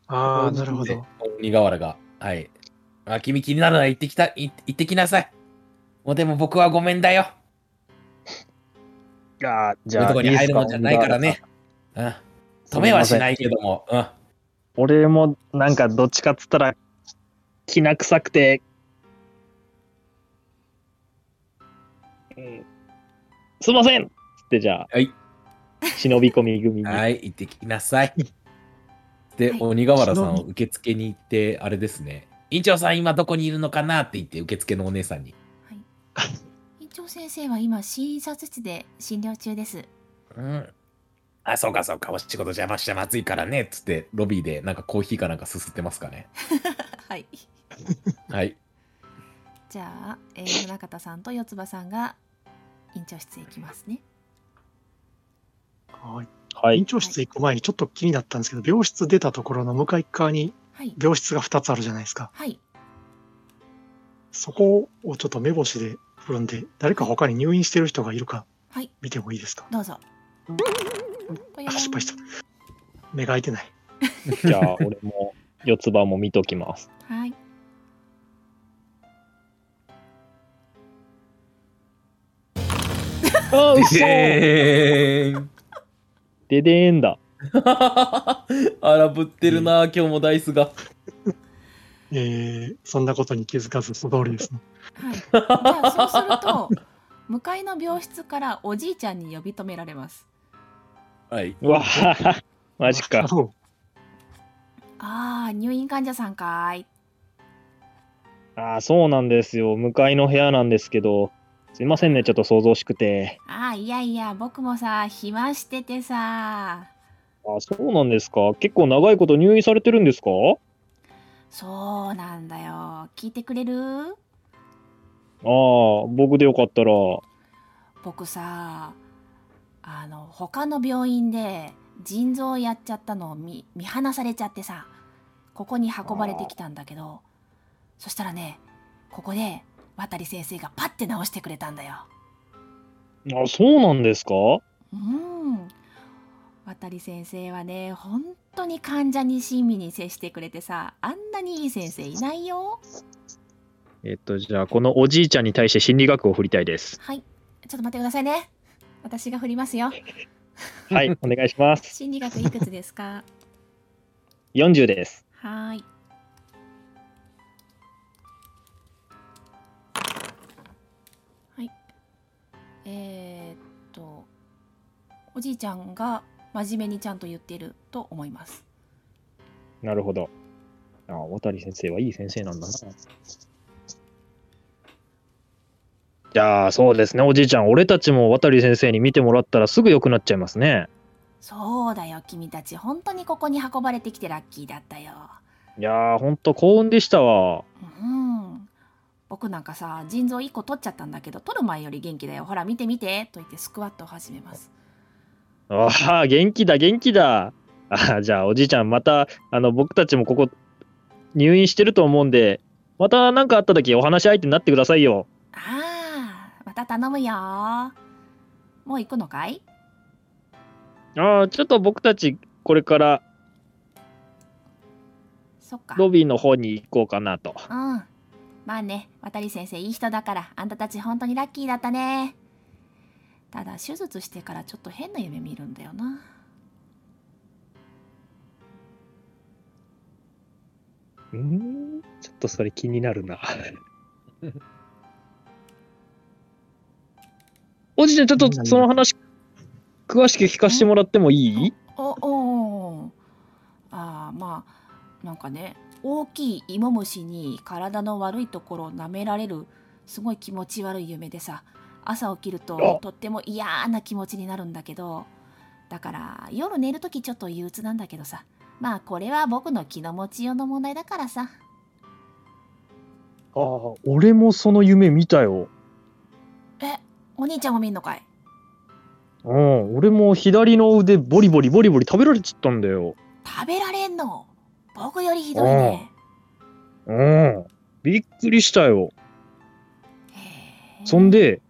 ああ、なるほど。。鬼瓦が。はい。あ、君気になるなら行ってきた、い行ってきなさい。もうでも僕はごめんだよ。あーじゃあ、とこに入るもんじゃないからね。うん。止めはしないけども。うん。俺もなんかどっちかっつったら、きな臭くて、うんすいませんっつってじゃあ、はい忍び込み組に。はい、行ってきなさい。で、はい鬼瓦さんを受付に行って、あれですね。院長さん今どこにいるのかなって言って、受付のお姉さんに。院長先生は今診察室で診療中ですうん。あ、そうかそうか、お仕事邪魔してまずいからね、つって、ロビーでなんかコーヒーかなんかすすってますかね。[laughs] はいはい。じゃあ、えー、宗像さんと四つ葉さんが院長室へ行きますねはい。はい院。長室行く前にちょっと気になったんですけど、病室出たところの向かい側にはい病室が2つあるじゃないですか。はいそこをちょっと目星で振るんで、誰か他に入院してる人がいるかはい見てもいいですかどうぞあ、失敗した。目が開いてない。じゃあ、俺も四つ葉も見ときます。はいあ、嘘えーん。ででーんだ。荒ぶってるな、今日もダイスが。えー、そんなことに気づかず素通りですね。はいじゃあそうすると [laughs] 向かいの病室からおじいちゃんに呼び止められますはい。うわぁ、マジか。ああ入院患者さんかーいああ、そうなんですよ。向かいの部屋なんですけど、すいませんね、ちょっと想像しくて。ああいやいや僕もさ暇しててさあそうなんですか。結構長いこと入院されてるんですか？そうなんだよ聞いてくれる？ああ、僕でよかったら。僕さあの他の病院で腎臓やっちゃったのを見見放されちゃってさここに運ばれてきたんだけどそしたらねここで渡先生がパッて直してくれたんだよ。あそうなんですか？うん。渡先生はね本当に患者に親身に接してくれてさあんなにいい先生いないよえっと、じゃあ、このおじいちゃんに対して心理学を振りたいです。はいちょっと待ってくださいね私が振りますよはい、[laughs] お願いします。心理学いくつですか？40です。はーい。はい。えー、っと、おじいちゃんが真面目にちゃんと言ってると思います。なるほど。ああ、渡先生はいい先生なんだな。じゃあ、そうですね、おじいちゃん、俺たちも渡先生に見てもらったらすぐ良くなっちゃいますね。そうだよ、君たち。本当にここに運ばれてきてラッキーだったよ。いやー、ほんと幸運でしたわ。うん。僕なんかさ、腎臓1個取っちゃったんだけど、取る前より元気だよ。ほら、見て見て。と言ってスクワットを始めます。ああ、元気だ、元気だ。ああ、じゃあ、おじいちゃん、また、あの、僕たちもここ、入院してると思うんで、また何かあった時お話し相手になってくださいよ。ああ、また頼むよ。もう行くのかい？ああ、ちょっと僕たち、これからそっか。ロビーの方に行こうかなと。うん。まあね、渡り先生いい人だから、あんたたち本当にラッキーだったね。ただ、手術してからちょっと変な夢見るんだよな。うん、ちょっとそれ気になるな。おじいちゃん、ちょっとその話、詳しく聞かせてもらってもいい？おおおああまあなんかね大きい芋虫に体の悪いところを舐められるすごい気持ち悪い夢でさ朝起きるとあ。とっても嫌な気持ちになるんだけどだから夜寝るときちょっと憂鬱なんだけどさまあこれは僕の気の持ちようの問題だからさ。ああ、俺もその夢見たよ。えお兄ちゃんも見んのかい？うん、俺も左の腕ボリボリボリボリ食べられちゃったんだよ。食べられんの？僕よりひどいね。うん、びっくりしたよ。そんで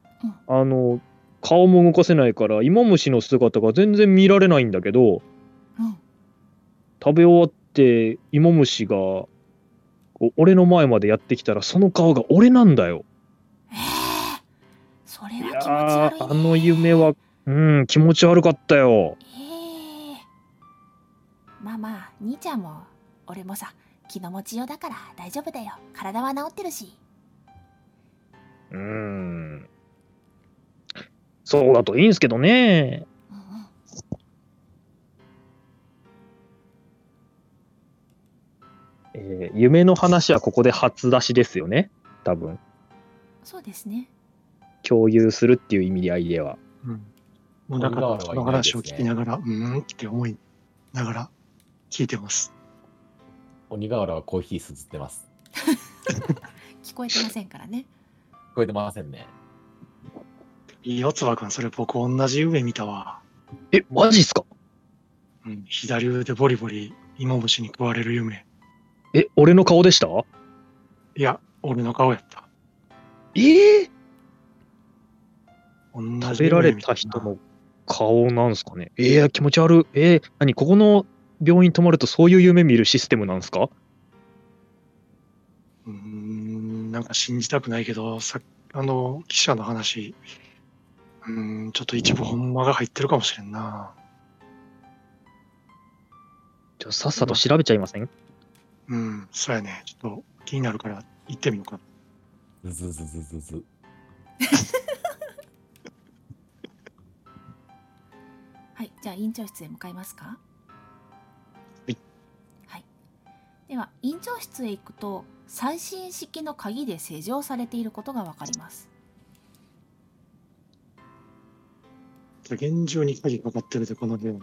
うん、あの、顔も動かせないから、芋虫の姿が全然見られないんだけど、うん。食べ終わって芋虫がこう俺の前までやってきたらその顔が俺なんだよ。えーそれは気持ち悪い、ね、ーあの夢はうん気持ち悪かったよ。ええまあまあ兄ちゃんも俺もさ気の持ちようだから大丈夫だよ。体は治ってるし。うん。そうだといいんすけどね。うんうん。えー夢の話はここで初出しですよね。多分。そうですね共有するっていう意味合いでは。うん。もうだから、その話を聞きながら、うーんって思いながら聞いてます。鬼瓦はコーヒーすすってます。[laughs] 聞こえてませんからね聞こえてませんね。いいよ、つばくん。それ僕同じ夢見たわ。えマジっすか？うん、左腕ボリボリ芋虫に食われる夢。え、俺の顔でした？いや、俺の顔やった。ええ同じ食べられた人の顔なんすかね？えー、気持ち悪い。えー、何？ここの病院泊まるとそういう夢見るシステムなんですか？うーん、なんか信じたくないけど、さあの、記者の話、うーん、ちょっと一部ほんまが入ってるかもしれんな。じゃあさっさと調べちゃいません？うん、そうやね。ちょっと気になるから行ってみようか。ずずずずずず。[laughs] はい、じゃあ院長室へ向かいますか？はい。はい。では院長室へ行くと最新式の鍵で施錠されていることがわかります。厳重に鍵かかってるで、この部屋。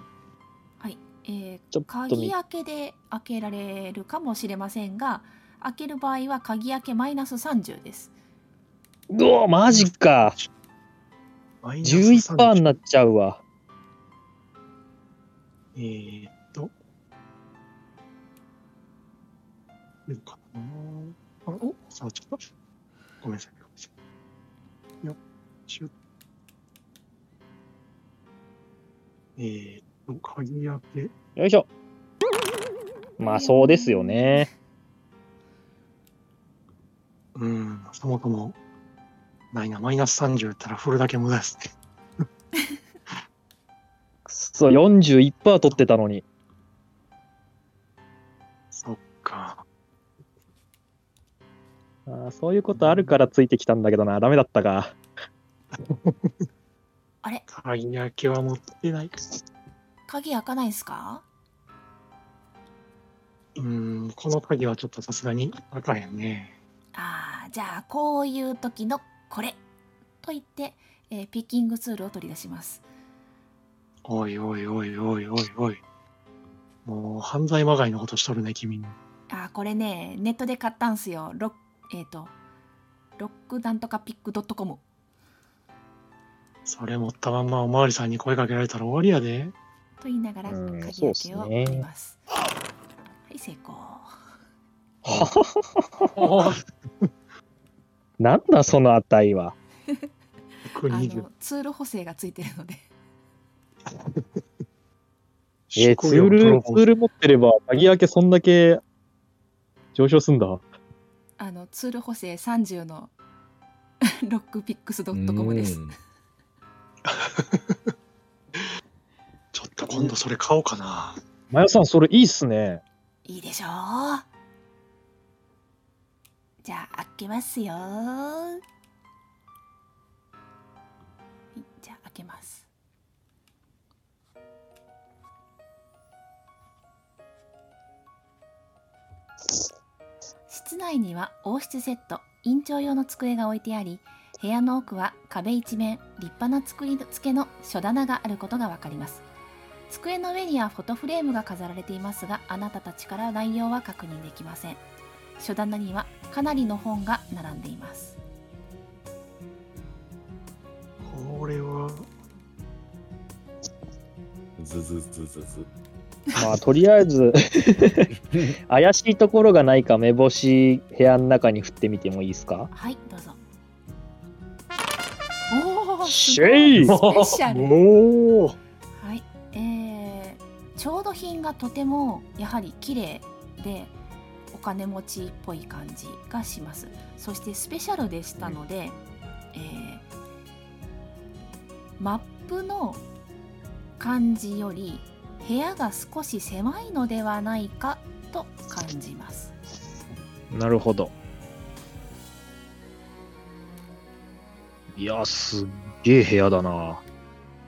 はい。えーちょっと鍵み開けで開けられるかもしれませんが、開ける場合は鍵開けマイナス30です。うわ、マジか。マイナス11%に30なっちゃうわ。えーっと。いいかなあ、お？さあ、ちょっと。ごめんなさい。ごめんなさいよっしゅ。えーっと、鍵開け。よいしょ。まあそうですよね。うん、そもそも、ないな、マイナス30やったら振るだけ無駄ですね。そう、41%取ってたのに。そっか。あーそういうことあるからついてきたんだけどな。ダメだったか。あれ？鍵開けは持ってない。鍵開かないですか？うん、この鍵はちょっとさすがに開かへんね。ああ、じゃあこういう時のこれと言って、えーピッキングツールを取り出します。おいおいおいおいおいおい。もう犯罪まがいのことしとるね、君。あーこれね、ネットで買ったんすよ。ロッえっ、と、ロックなんとかピックドットコム。それ持ったまんまおまわりさんに声かけられたら終わりやで。と言いながらうん鍵開けを取ります。はい、成功。[laughs] なんだその値は。[laughs] あ120のツール補正がついてるので。[laughs] えー、ツール、ツール持ってれば、鍵開けそんだけ上昇すんだ。あのツール補正30の [laughs] ロックピックスドットコムです。うんちょっと今度それ買おうかな。まやさん、それいいっすね。いいでしょうじゃあ開けますよはいじゃあ開けます室内には王室セット院長用の机が置いてあり部屋の奥は壁一面立派な作り付けの書棚があることがわかります。机の上にはフォトフレームが飾られていますがあなたたちから内容は確認できません。書棚にはかなりの本が並んでいます。これは、ずずずずず。まあ、とりあえず、[laughs] 怪しいところがないか目星部屋の中に振ってみてもいいですか？はいどうぞ。おおシェイ！[laughs] スペシャル。おおはい、えー、調度品がとてもやはり綺麗でお金持ちっぽい感じがします。そしてスペシャルでしたので、えーマップの感じより部屋が少し狭いのではないかと感じますなるほど。いや、すっげえ部屋だな。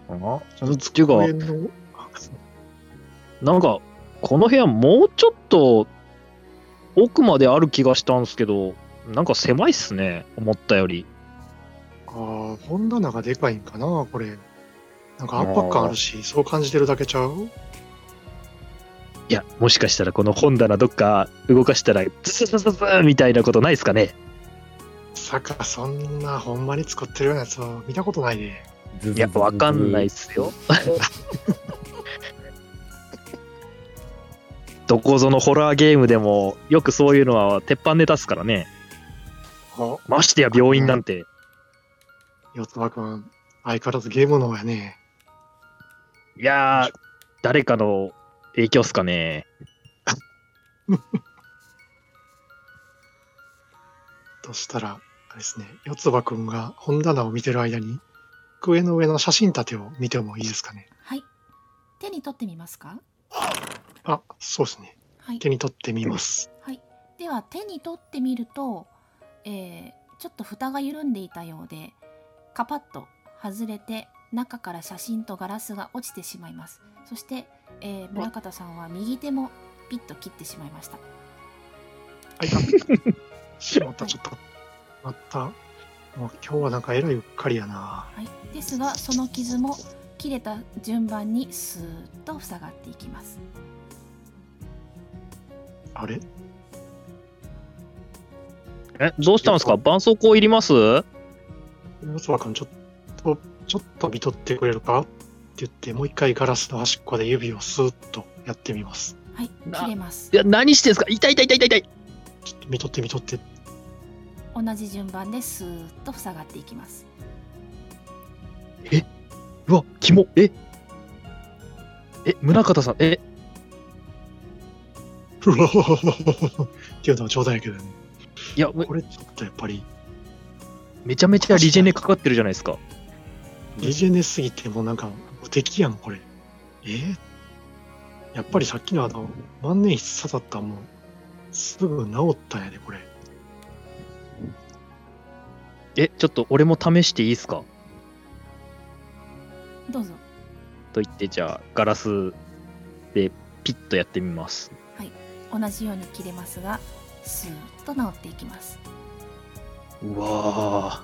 あっていうなんか、この部屋もうちょっと奥まである気がしたんですけど、なんか狭いっすね、思ったより。ああ、本棚がでかいんかな、これ。なんか圧迫感あるし、そう感じてるだけちゃう？いや、もしかしたらこの本棚どっか動かしたら、ズズズズズーみたいなことないっすかね？さか、そんなほんまに作ってるようなやつは見たことないで。いや、わかんないっすよ。[laughs] どこぞのホラーゲームでも、よくそういうのは鉄板ネタっすからね。あ、ましてや病院なんて。四つ葉くん、相変わらずゲームの方やね。いやー、誰かの影響っすかね。[laughs] としたら、あれですね、四つ葉くんが本棚を見てる間に、机の上の写真立てを見てもいいですかね。はい手に取ってみますか？あ、そうですね。はい手に取ってみます。はい、では手に取ってみると、えーちょっと蓋が緩んでいたようでカパッと外れて中から写真とガラスが落ちてしまいます。そして、えー村方さんは右手もピッと切ってしまいました。あ、い。た。しまった、ちょっと。まった。もう今日はなんかえらいうっかりやな。はい、ですがその傷も切れた順番にスーッと塞がっていきます。あれ？え、どうしたんですか？絆創膏いります？ちょっと、ちょっと見とってくれるか？って言って、もう一回ガラスの端っこで指をスーッとやってみます。はいな切れますいや、何してんすか？痛い痛い痛い痛い痛い。ちょっと見とって見とって。同じ順番でスーッと塞がっていきますうわ、キモ。え？え、宗像さん、え、うわっていうのは冗談やけどね。いや、めこれちょっとやっぱり、めちゃめちゃリジェネかかってるじゃないですか。リジェネすぎてもうなんか無敵やん、これ。えー？やっぱりさっきのあの、万年筆刺さったんもう、すぐ治ったんやで、これ。え、ちょっと俺も試していいですか？どうぞ。と言って、じゃあ、ガラスでピッとやってみます。同じように切れますがスーッと治っていきます。うわ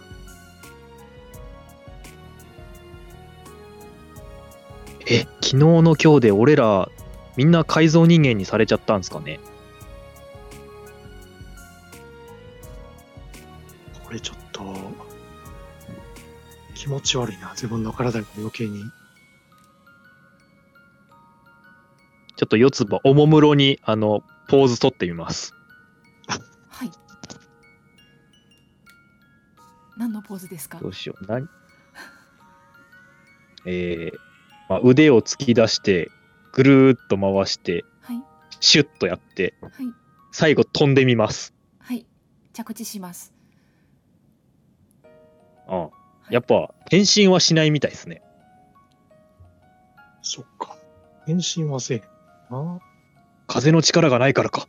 え、昨日の今日で俺ら、みんな改造人間にされちゃったんですかね？これちょっと、気持ち悪いな、自分の体が余計に。ちょっと四つ葉、おもむろに、あの、ポーズ取ってみます。はい何のポーズですか？どうしよう。何？[laughs] えーまあ、腕を突き出して、ぐるーっと回して、はいシュッとやって、はい最後飛んでみます。はい着地しますああやっぱ、変身はしないみたいですね。そっか。変身はせえな。風の力がないからか。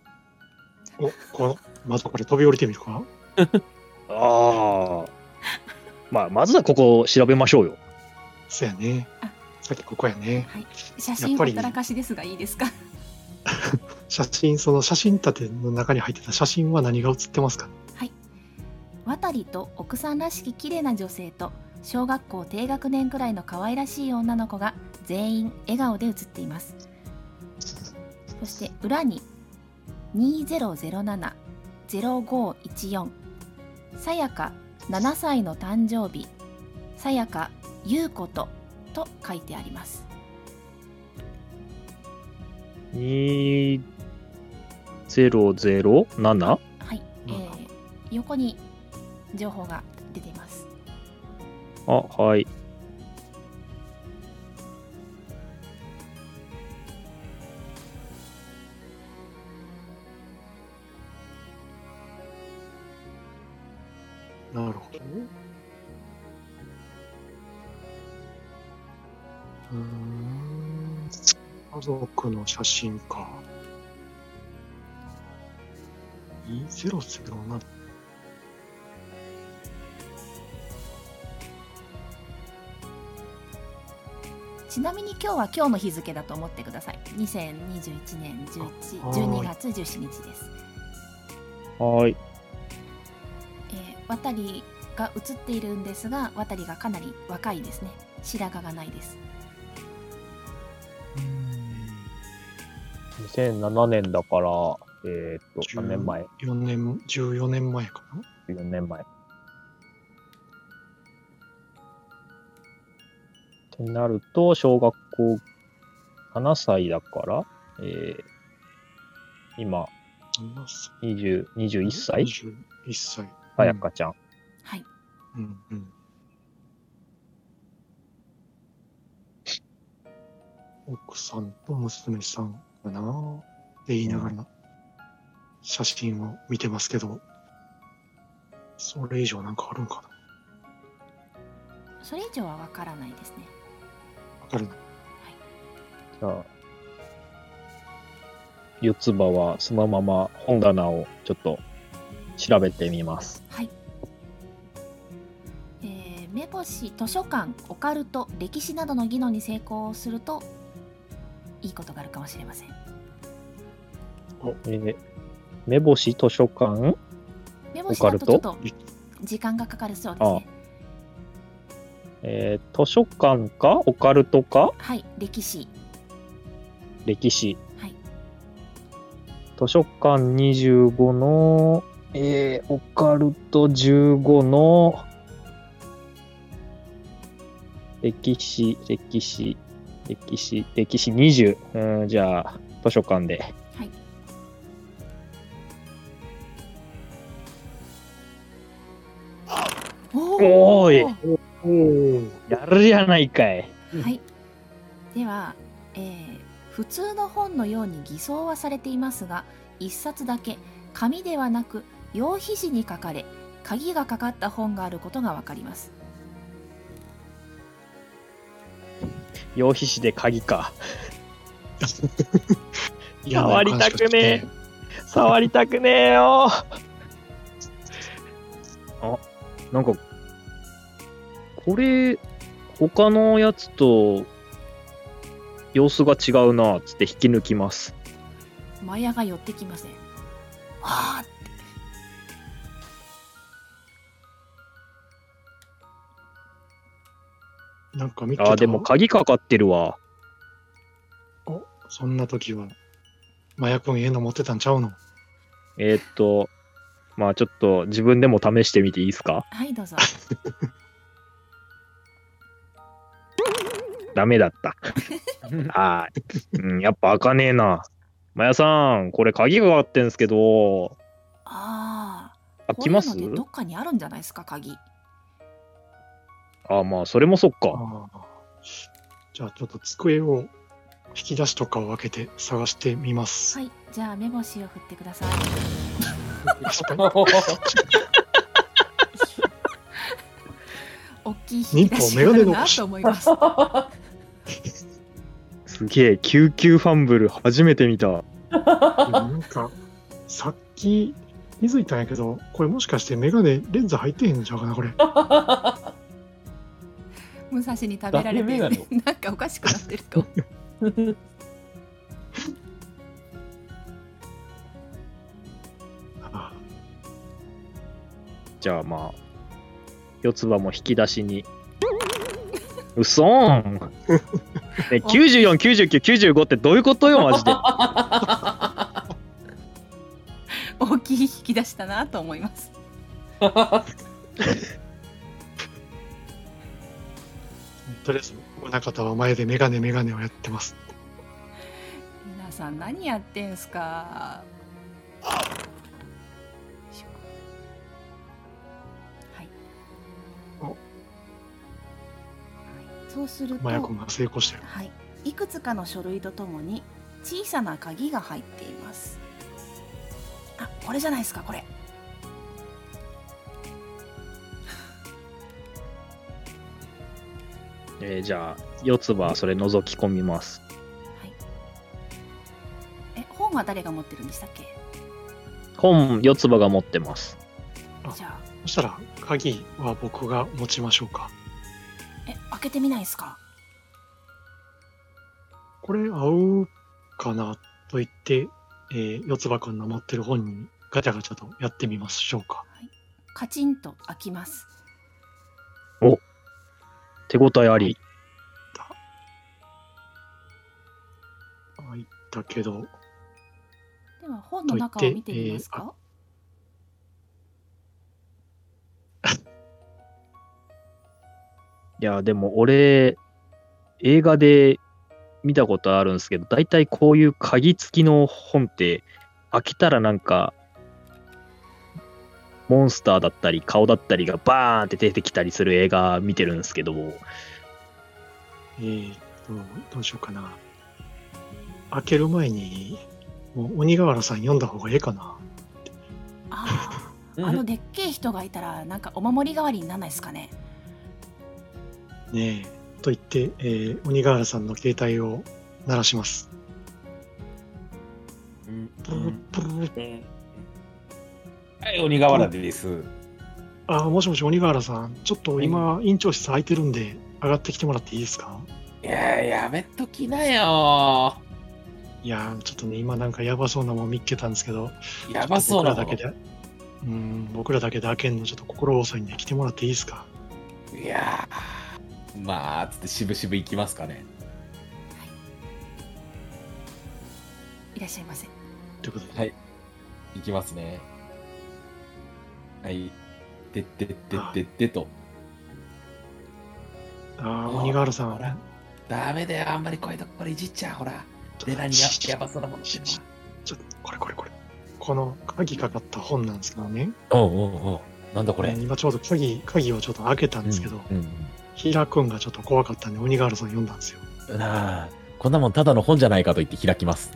お、この、まずこれ飛び降りてみるか？[laughs] ああ。まあ、まずはここを調べましょうよ。そうやねあ。さっきここやね。はい。写真ほったらかしですがいいですか？[laughs] 写真、その写真立ての中に入ってた写真は何が写ってますか？渡りと奥さんらしき綺麗な女性と小学校低学年くらいの可愛らしい女の子が全員笑顔で写っています。そして裏に2007-0514さやか7歳の誕生日。さやかゆうことと書いてあります 2007? はい、えうんー、横に情報が出ていますあ、はい。なるほど。うーん。家族の写真か。2007。ちなみに今日は今日の日付だと思ってください2021年11はい12月17日ですはい。えー、渡りが映っているんですが渡りがかなり若いですね白髪がないです2007年だから、えー、っと、10何年前？4年、14年前かな ?4 年前。ってなると、小学校7歳だから、えー、今、七歳20 21歳 ?21 歳。さやかちゃん。はい。うんうん。奥さんと娘さんかなって言いながら写真を見てますけど、それ以上なんかあるんかそれ以上はわからないですね。なわかるな。じゃあ、四つ葉はそのまま本棚をちょっと調べてみます。はい。えー、目星図書館オカルト歴史などの技能に成功するといいことがあるかもしれません。えー目星図書館？目星だとちょっとオカル時間がかかるそうですね。えー図書館か？オカルトか？はい、歴史。歴史。はい。図書館25の、えーオカルト15の、歴史、歴史、歴史、歴史20。うん、じゃあ、図書館で。はい。おおーいおーやるじゃないかい。はい。では、えー普通の本のように偽装はされていますが、一冊だけ紙ではなく羊皮紙に書かれ、鍵がかかった本があることがわかります。羊皮紙で鍵か。[laughs] 触りたくねえ触りたくねえよ。[laughs] あ、なんか、これ、他のやつと様子が違うな、つって引き抜きます。マヤが寄ってきません。あなんか見てた？あ、でも鍵かかってるわ。そんな時は、麻薬家の持ってたんちゃうの？えーっと、まあちょっと自分でも試してみていいですか？ーはい、どうぞ。[laughs] ダメだった。あ [laughs] ーうん、やっぱ開かねえな。まやさん、これ鍵がかかってんすけど、ああ。開きます？こういうのでどっかにあるんじゃないですか、鍵。あ、まあそれもそっか。ああじゃあちょっと机を引き出しとかを開けて探してみます。はい、じゃあ目星を振ってください。失敗 [laughs] 大きい引き出しがあるなと思います。すげえ、救急ファンブル初めて見た。なんか、さっき気づいたんやけど、これもしかしてメガネレンズ入ってへんのちゃうかな、これ。[laughs] 武蔵に食べられて、誰メガネ [laughs] なんかおかしくなってると。あ [laughs] じゃあまあ、四つ葉も引き出しに。うそーん。ね、94、99、95ってどういうことよ、マジで。[laughs] 大きい引き出したなと思います。とりあえず、親方は前でメガネメガネをやってます。皆さん何やってんすか？はい。おはいそうすると、麻薬が成功したよ。はい、いくつかの書類とともに小さな鍵が入っています。あ、これじゃないですか、これ。えーじゃあ、四つ葉、それ覗き込みます。はい。え、本は誰が持ってるんでしたっけ？本、四つ葉が持ってます。あじゃあ、そしたら、鍵は僕が持ちましょうか。え、開けてみないですか？これ合うかなと言って、えー、四つ葉くんの持ってる本にガチャガチャとやってみましょうか。カチンと開きます。手応えあり。入ったけど、では本の中を見てみますか？いや、でも俺、映画で見たことあるんですけど、大体こういう鍵付きの本って、開けたらなんか、モンスターだったり顔だったりがバーンって出てきたりする映画見てるんですけど、えー、と、どうしようかな。開ける前に、もう鬼瓦さん読んだ方がええかな。ああ [laughs] あのでっけえ人がいたらなんかお守り代わりにならないですかねねえ。と言って、えー、鬼瓦さんの携帯を鳴らします。プルプルはい、鬼瓦です。あー、もしもし鬼瓦さん。ちょっと今、院長室空いてるんで、上がってきてもらっていいですか？いや、やめときなよ。いやー、ちょっとね、今なんかやばそうなもん見っけたんですけど、やばそうなの僕らだけで、うん、僕らだけで開けんのちょっと心細いんで来てもらっていいですか？いやーまあ、つって渋々行きますかね。いらっしゃいませということで、はい。行きますね。はい。でってってってってと。ああ、鬼瓦さほらん、ダメだよ、あんまりこういうところいじっちゃう、ほら。で、何ややばそうなものしてんのちょっと、これこれこれ。この鍵かかった本なんですけどね、おうおうおうなんだこれ。今ちょうど鍵、鍵をちょっと開けたんですけど、うんうん開くんがちょっと怖かったんで、鬼瓦さん読んだんですよ。うんなあ、こんなもんただの本じゃないかと言って開きます。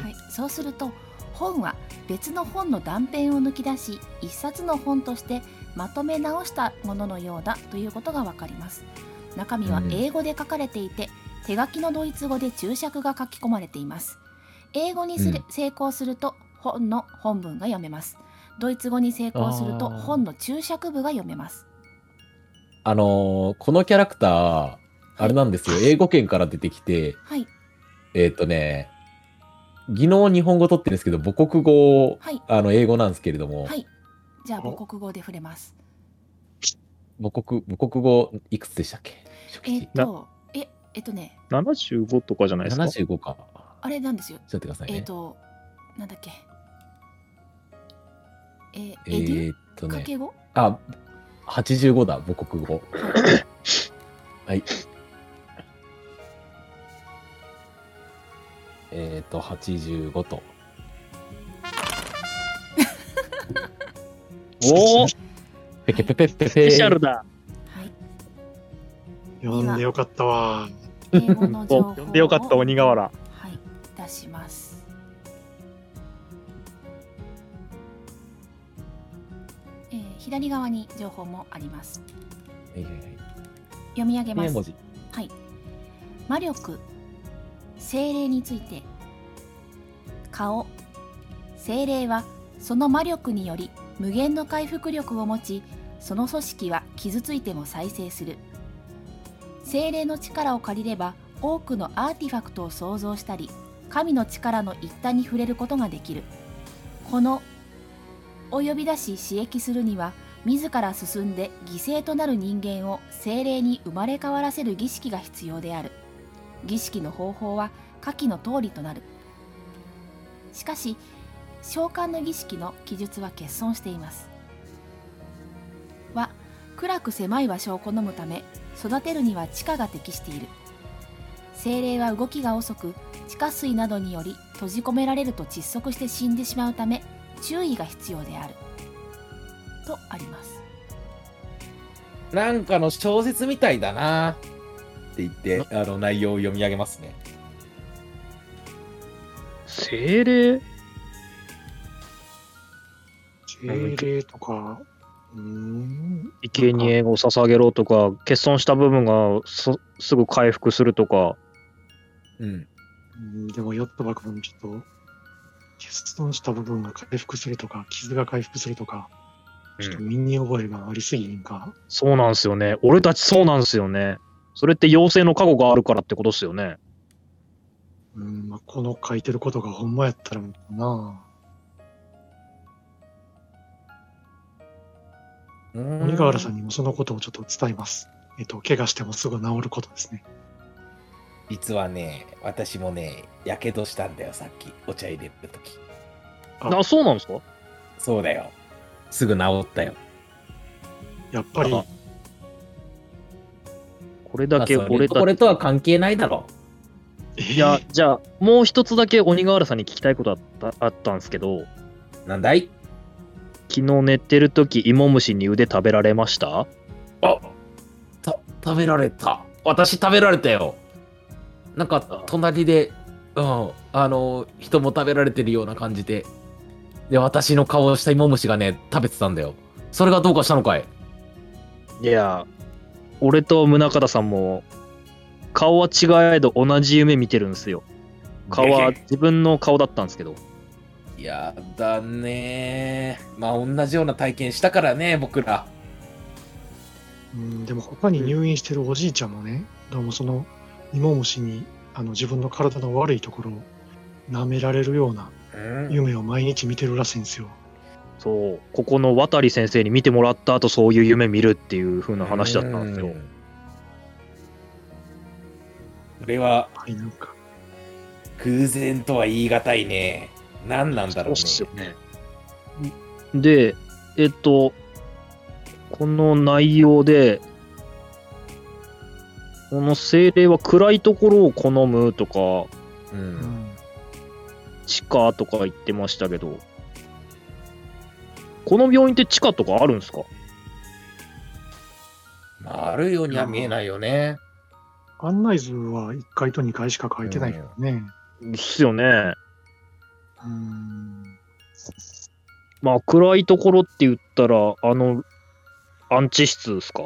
はい、そうすると本は別の本の断片を抜き出し一冊の本としてまとめ直したもののようだということがわかります。中身はうん。英語で書かれていて、手書きのドイツ語で注釈が書き込まれています。英語にする、うん。成功すると本の本文が読めます。ドイツ語に成功すると本の注釈部が読めます。あのーこのキャラクター、あれなんですよ。英語圏から出てきて、はい。えっ、とね、技能日本語取ってるんですけど、母国語、はいあの、英語なんですけれども、はいじゃあ母国語で触れます母国、母国語いくつでしたっけ？初え期っとええっとね75とかじゃないですか？75か。あれなんですよちょっと待ってくださいね。えっ、と、なんだっけ？えー、えっとね、かけ語あ、85だ、母国語。はい。えーっと、85と。[laughs] おおスペケペペペペペシャルだ。はい。読んでよかったわ。英語の情報をお呼んでよかった、鬼瓦。はい、出します。えー左側に情報もあります。読み上げます名文。字。はい。魔力、精霊について。顔、精霊はその魔力により無限の回復力を持ち、その組織は傷ついても再生する。精霊の力を借りれば多くのアーティファクトを創造したり、神の力の一端に触れることができる。このを呼び出し刺激するには自ら進んで犠牲となる人間を精霊に生まれ変わらせる儀式が必要である儀式の方法は下記の通りとなる。しかし召喚の儀式の記述は欠損しています。は暗く狭い場所を好むため育てるには地下が適している。精霊は動きが遅く地下水などにより閉じ込められると窒息して死んでしまうため注意が必要である。とあります。なんかの小説みたいだな。って言って、あの内容を読み上げますね。精霊？精霊とか、うーん。生贄を捧げろとか、欠損した部分がそすぐ回復するとか、うん。うんでも、ヨットバ君、ちょっと、欠損した部分が回復するとか、傷が回復するとか、ちょっと身に覚えがありすぎんか？そうなんですよね。俺たちそうなんですよね。それって妖精の過去があるからってことですよね。うん、まあ、この書いてることがほんまやったらな鬼瓦さんにもそのことをちょっと伝えます。えっと、怪我してもすぐ治ることですね。実はね、私もね、やけどしたんだよ、さっき。お茶入れるとき。ああ、そうなんですか？そうだよ。すぐ治ったよ。やっぱり、あこれだけ俺たこれとは関係ないだろ。えー。いや、じゃあ、もう一つだけ鬼瓦さんに聞きたいことあったあったんですけど、なんだい？昨日寝てるとき、芋虫に腕食べられました？あた食べられた。私食べられたよ。なんか隣でうんあの人も食べられてるような感じで。で私の顔をした芋虫がね食べてたんだよ。それがどうかしたのかい？いや、俺と宗像さんも、顔は違えど同じ夢見てるんですよ。顔は自分の顔だったんですけど。やだねまあ同じような体験したからね僕らうん、でも他に入院してるおじいちゃんもね、どうもその芋虫にあの自分の体の悪いところを舐められるようなうん夢を毎日見てるらしいんですよ。そう、ここの渡先生に見てもらった後、そういう夢見るっていう風な話だったんですよ。うんそれははい、なんか。偶然とは言い難いね何なんだろうねそうっすよね。で、えっと、この内容で、この精霊は暗いところを好むとか、ううんん。地下とか言ってましたけど、この病院って地下とかあるんですか？まああるようには見えないよね案内図は1階と2階しか書いてないけどね。ですよね。うん。まあ、暗いところって言ったら、あの、安置室ですか？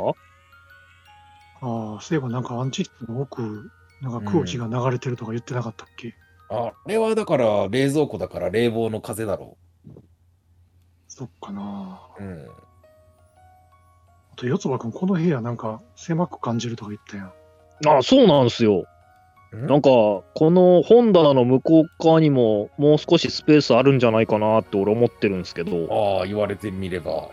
ああ、そういえばなんかアンチ室の奥、なんか空気が流れてるとか言ってなかったっけ、あれはだから冷蔵庫だから冷房の風だろそっかな。う。うん。あと、四つ葉くん、この部屋なんか狭く感じるとか言ったやん。あ、そうなんですよ。ん？なんか、この本棚の向こう側にも、もう少しスペースあるんじゃないかなって俺思ってるんですけど、ああ、言われてみれば。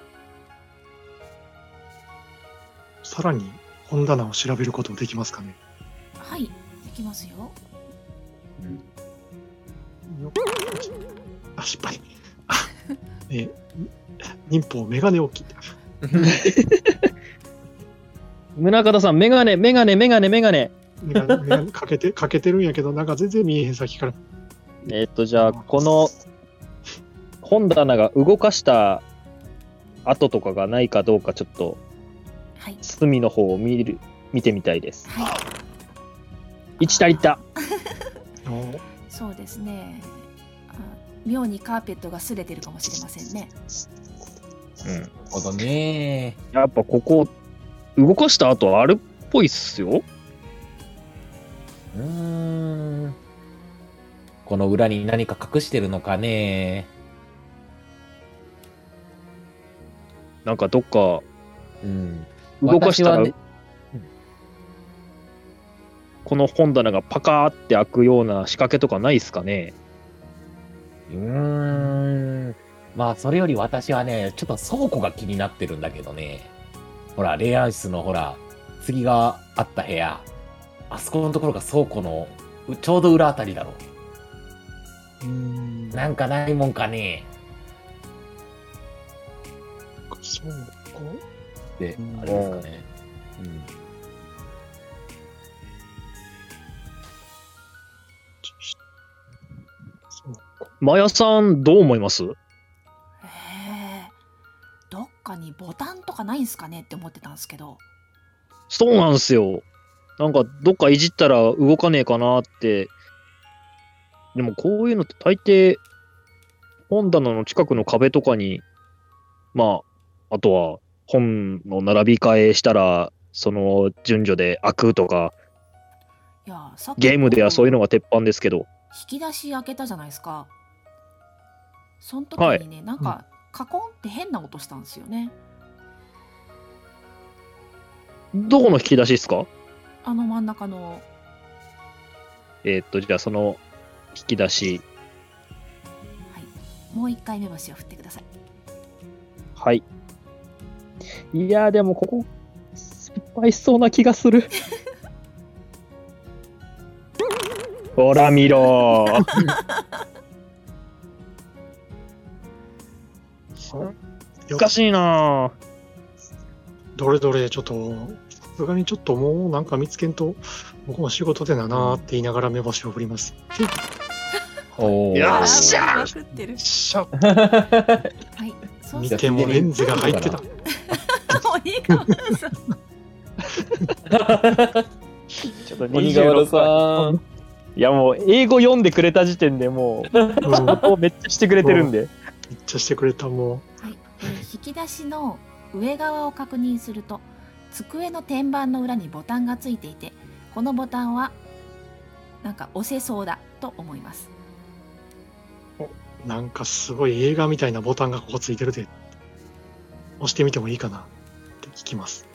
さらに本棚を調べることできますかね。はいできますよよあ、失敗。あえ、忍法メガネ置き。[laughs] 宗像さん、メガネ、メガネ、メガネ、メガネ。メガネメガネかけて、かけてるんやけど、なんか全然見えへん先から。えっと、じゃあ、この本棚が動かした跡とかがないかどうか、ちょっとはい隅の方を見る、見てみたいです。はい1足りた。お [laughs] そうですねあ妙にカーペットが擦れてるかもしれませんねうん。ほどね。やっぱここ、動かした後あるっぽいっすよ。うーん。この裏に何か隠してるのかね。なんかどっかうん。動かしたら、ねこの本棚がパカーって開くような仕掛けとかないっすかねうーん。まあ、それより私はね、ちょっと倉庫が気になってるんだけどね。ほら、霊安室のほら、次があった部屋。あそこのところが倉庫のうちょうど裏あたりだろうーんう。なんかないもんかね。そうか。でうん、あれですかね。うん。マヤさん、どう思います？へえどっかにボタンとかないんすかねって思ってたんですけど。そうなんすよ。なんか、どっかいじったら動かねえかなって。でも、こういうのって大抵、本棚の近くの壁とかに、まあ、あとは、本の並び替えしたら、その順序で開くとか、いやゲームではそういうのが鉄板ですけど、引き出し開けたじゃないですかその時はい。にね、なんかカコンって変な音したんですよね。どこの引き出しですか？あの真ん中の。えーっと、じゃあその引き出し、はい。もう一回目星を振ってください。はい。いやー、でもここ、失敗しそうな気がする。[laughs] ほら見ろ [laughs] ー。難しいなー。どれどれ、ちょっと、さすがにちょっともうなんか見つけんと僕も仕事でななーって言いながら目星を振ります。おーよあっしゃ。しゃはい。見てもレンズが入ってた。と、鬼川さん。ちょっと鬼瓦さん。いやもう英語読んでくれた時点でもううんめっ音めっちゃしてくれてるんで。ちゃしてくれた、もはい、えー引き出しの上側を確認すると机の天板の裏にボタンがついていてこのボタンはなんか押せそうだと思いますう。なんかすごい映画みたいなボタンがここついてるで。押してみてもいいかなって聞きます。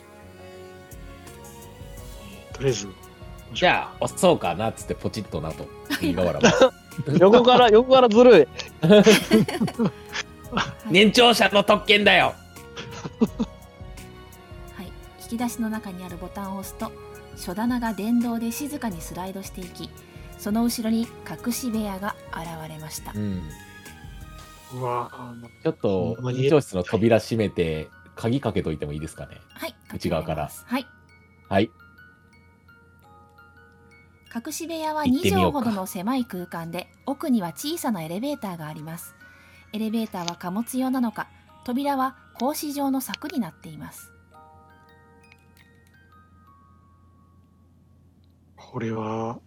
えーとりあえず、じゃあ、押そうかなっつってポチッとなと。[laughs] 鬼瓦も。[laughs] 横から、横からずるい。[laughs] 年長者の特権だよ。はい、引き出しの中にあるボタンを押すと書棚が電動で静かにスライドしていきその後ろに隠し部屋が現れましたうん。うわぁ、ちょっと院長室の扉閉めて、鍵かけといてもいいですかね。はい内側からはいはい。隠し部屋は2行ってみようか。畳ほどの狭い空間で奥には小さなエレベーターがあります。エレベーターは貨物用なのか扉は格子状の柵になっています。これは、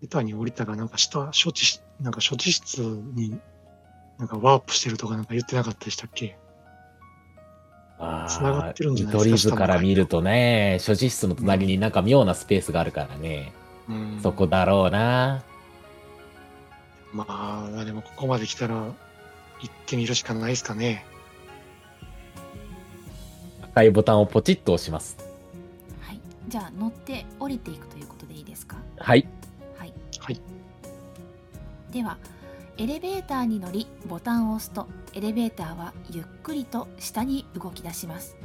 板に降りたらなんか下、処置し、なんか処置室になんかワープしてるとかなんか言ってなかったでしたっけ？あ繋がってるんじゃない見ですか取り図から見るとね、所持室の隣になんか妙なスペースがあるからね。うんそこだろうな。まあ、でもここまで来たら行ってみるしかないですかね。赤いボタンをポチッと押します。はいじゃあ乗って降りていくということでいいですか？はい。はいはい。ではエレベーターに乗りボタンを押すとエレベーターはゆっくりと下に動き出します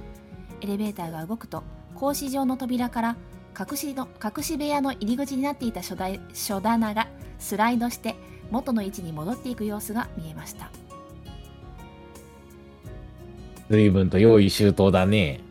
エレベーターが動くと格子状の扉から隠しの隠し部屋の入り口になっていた書書棚がスライドして元の位置に戻っていく様子が見えました随分と用意周到だね。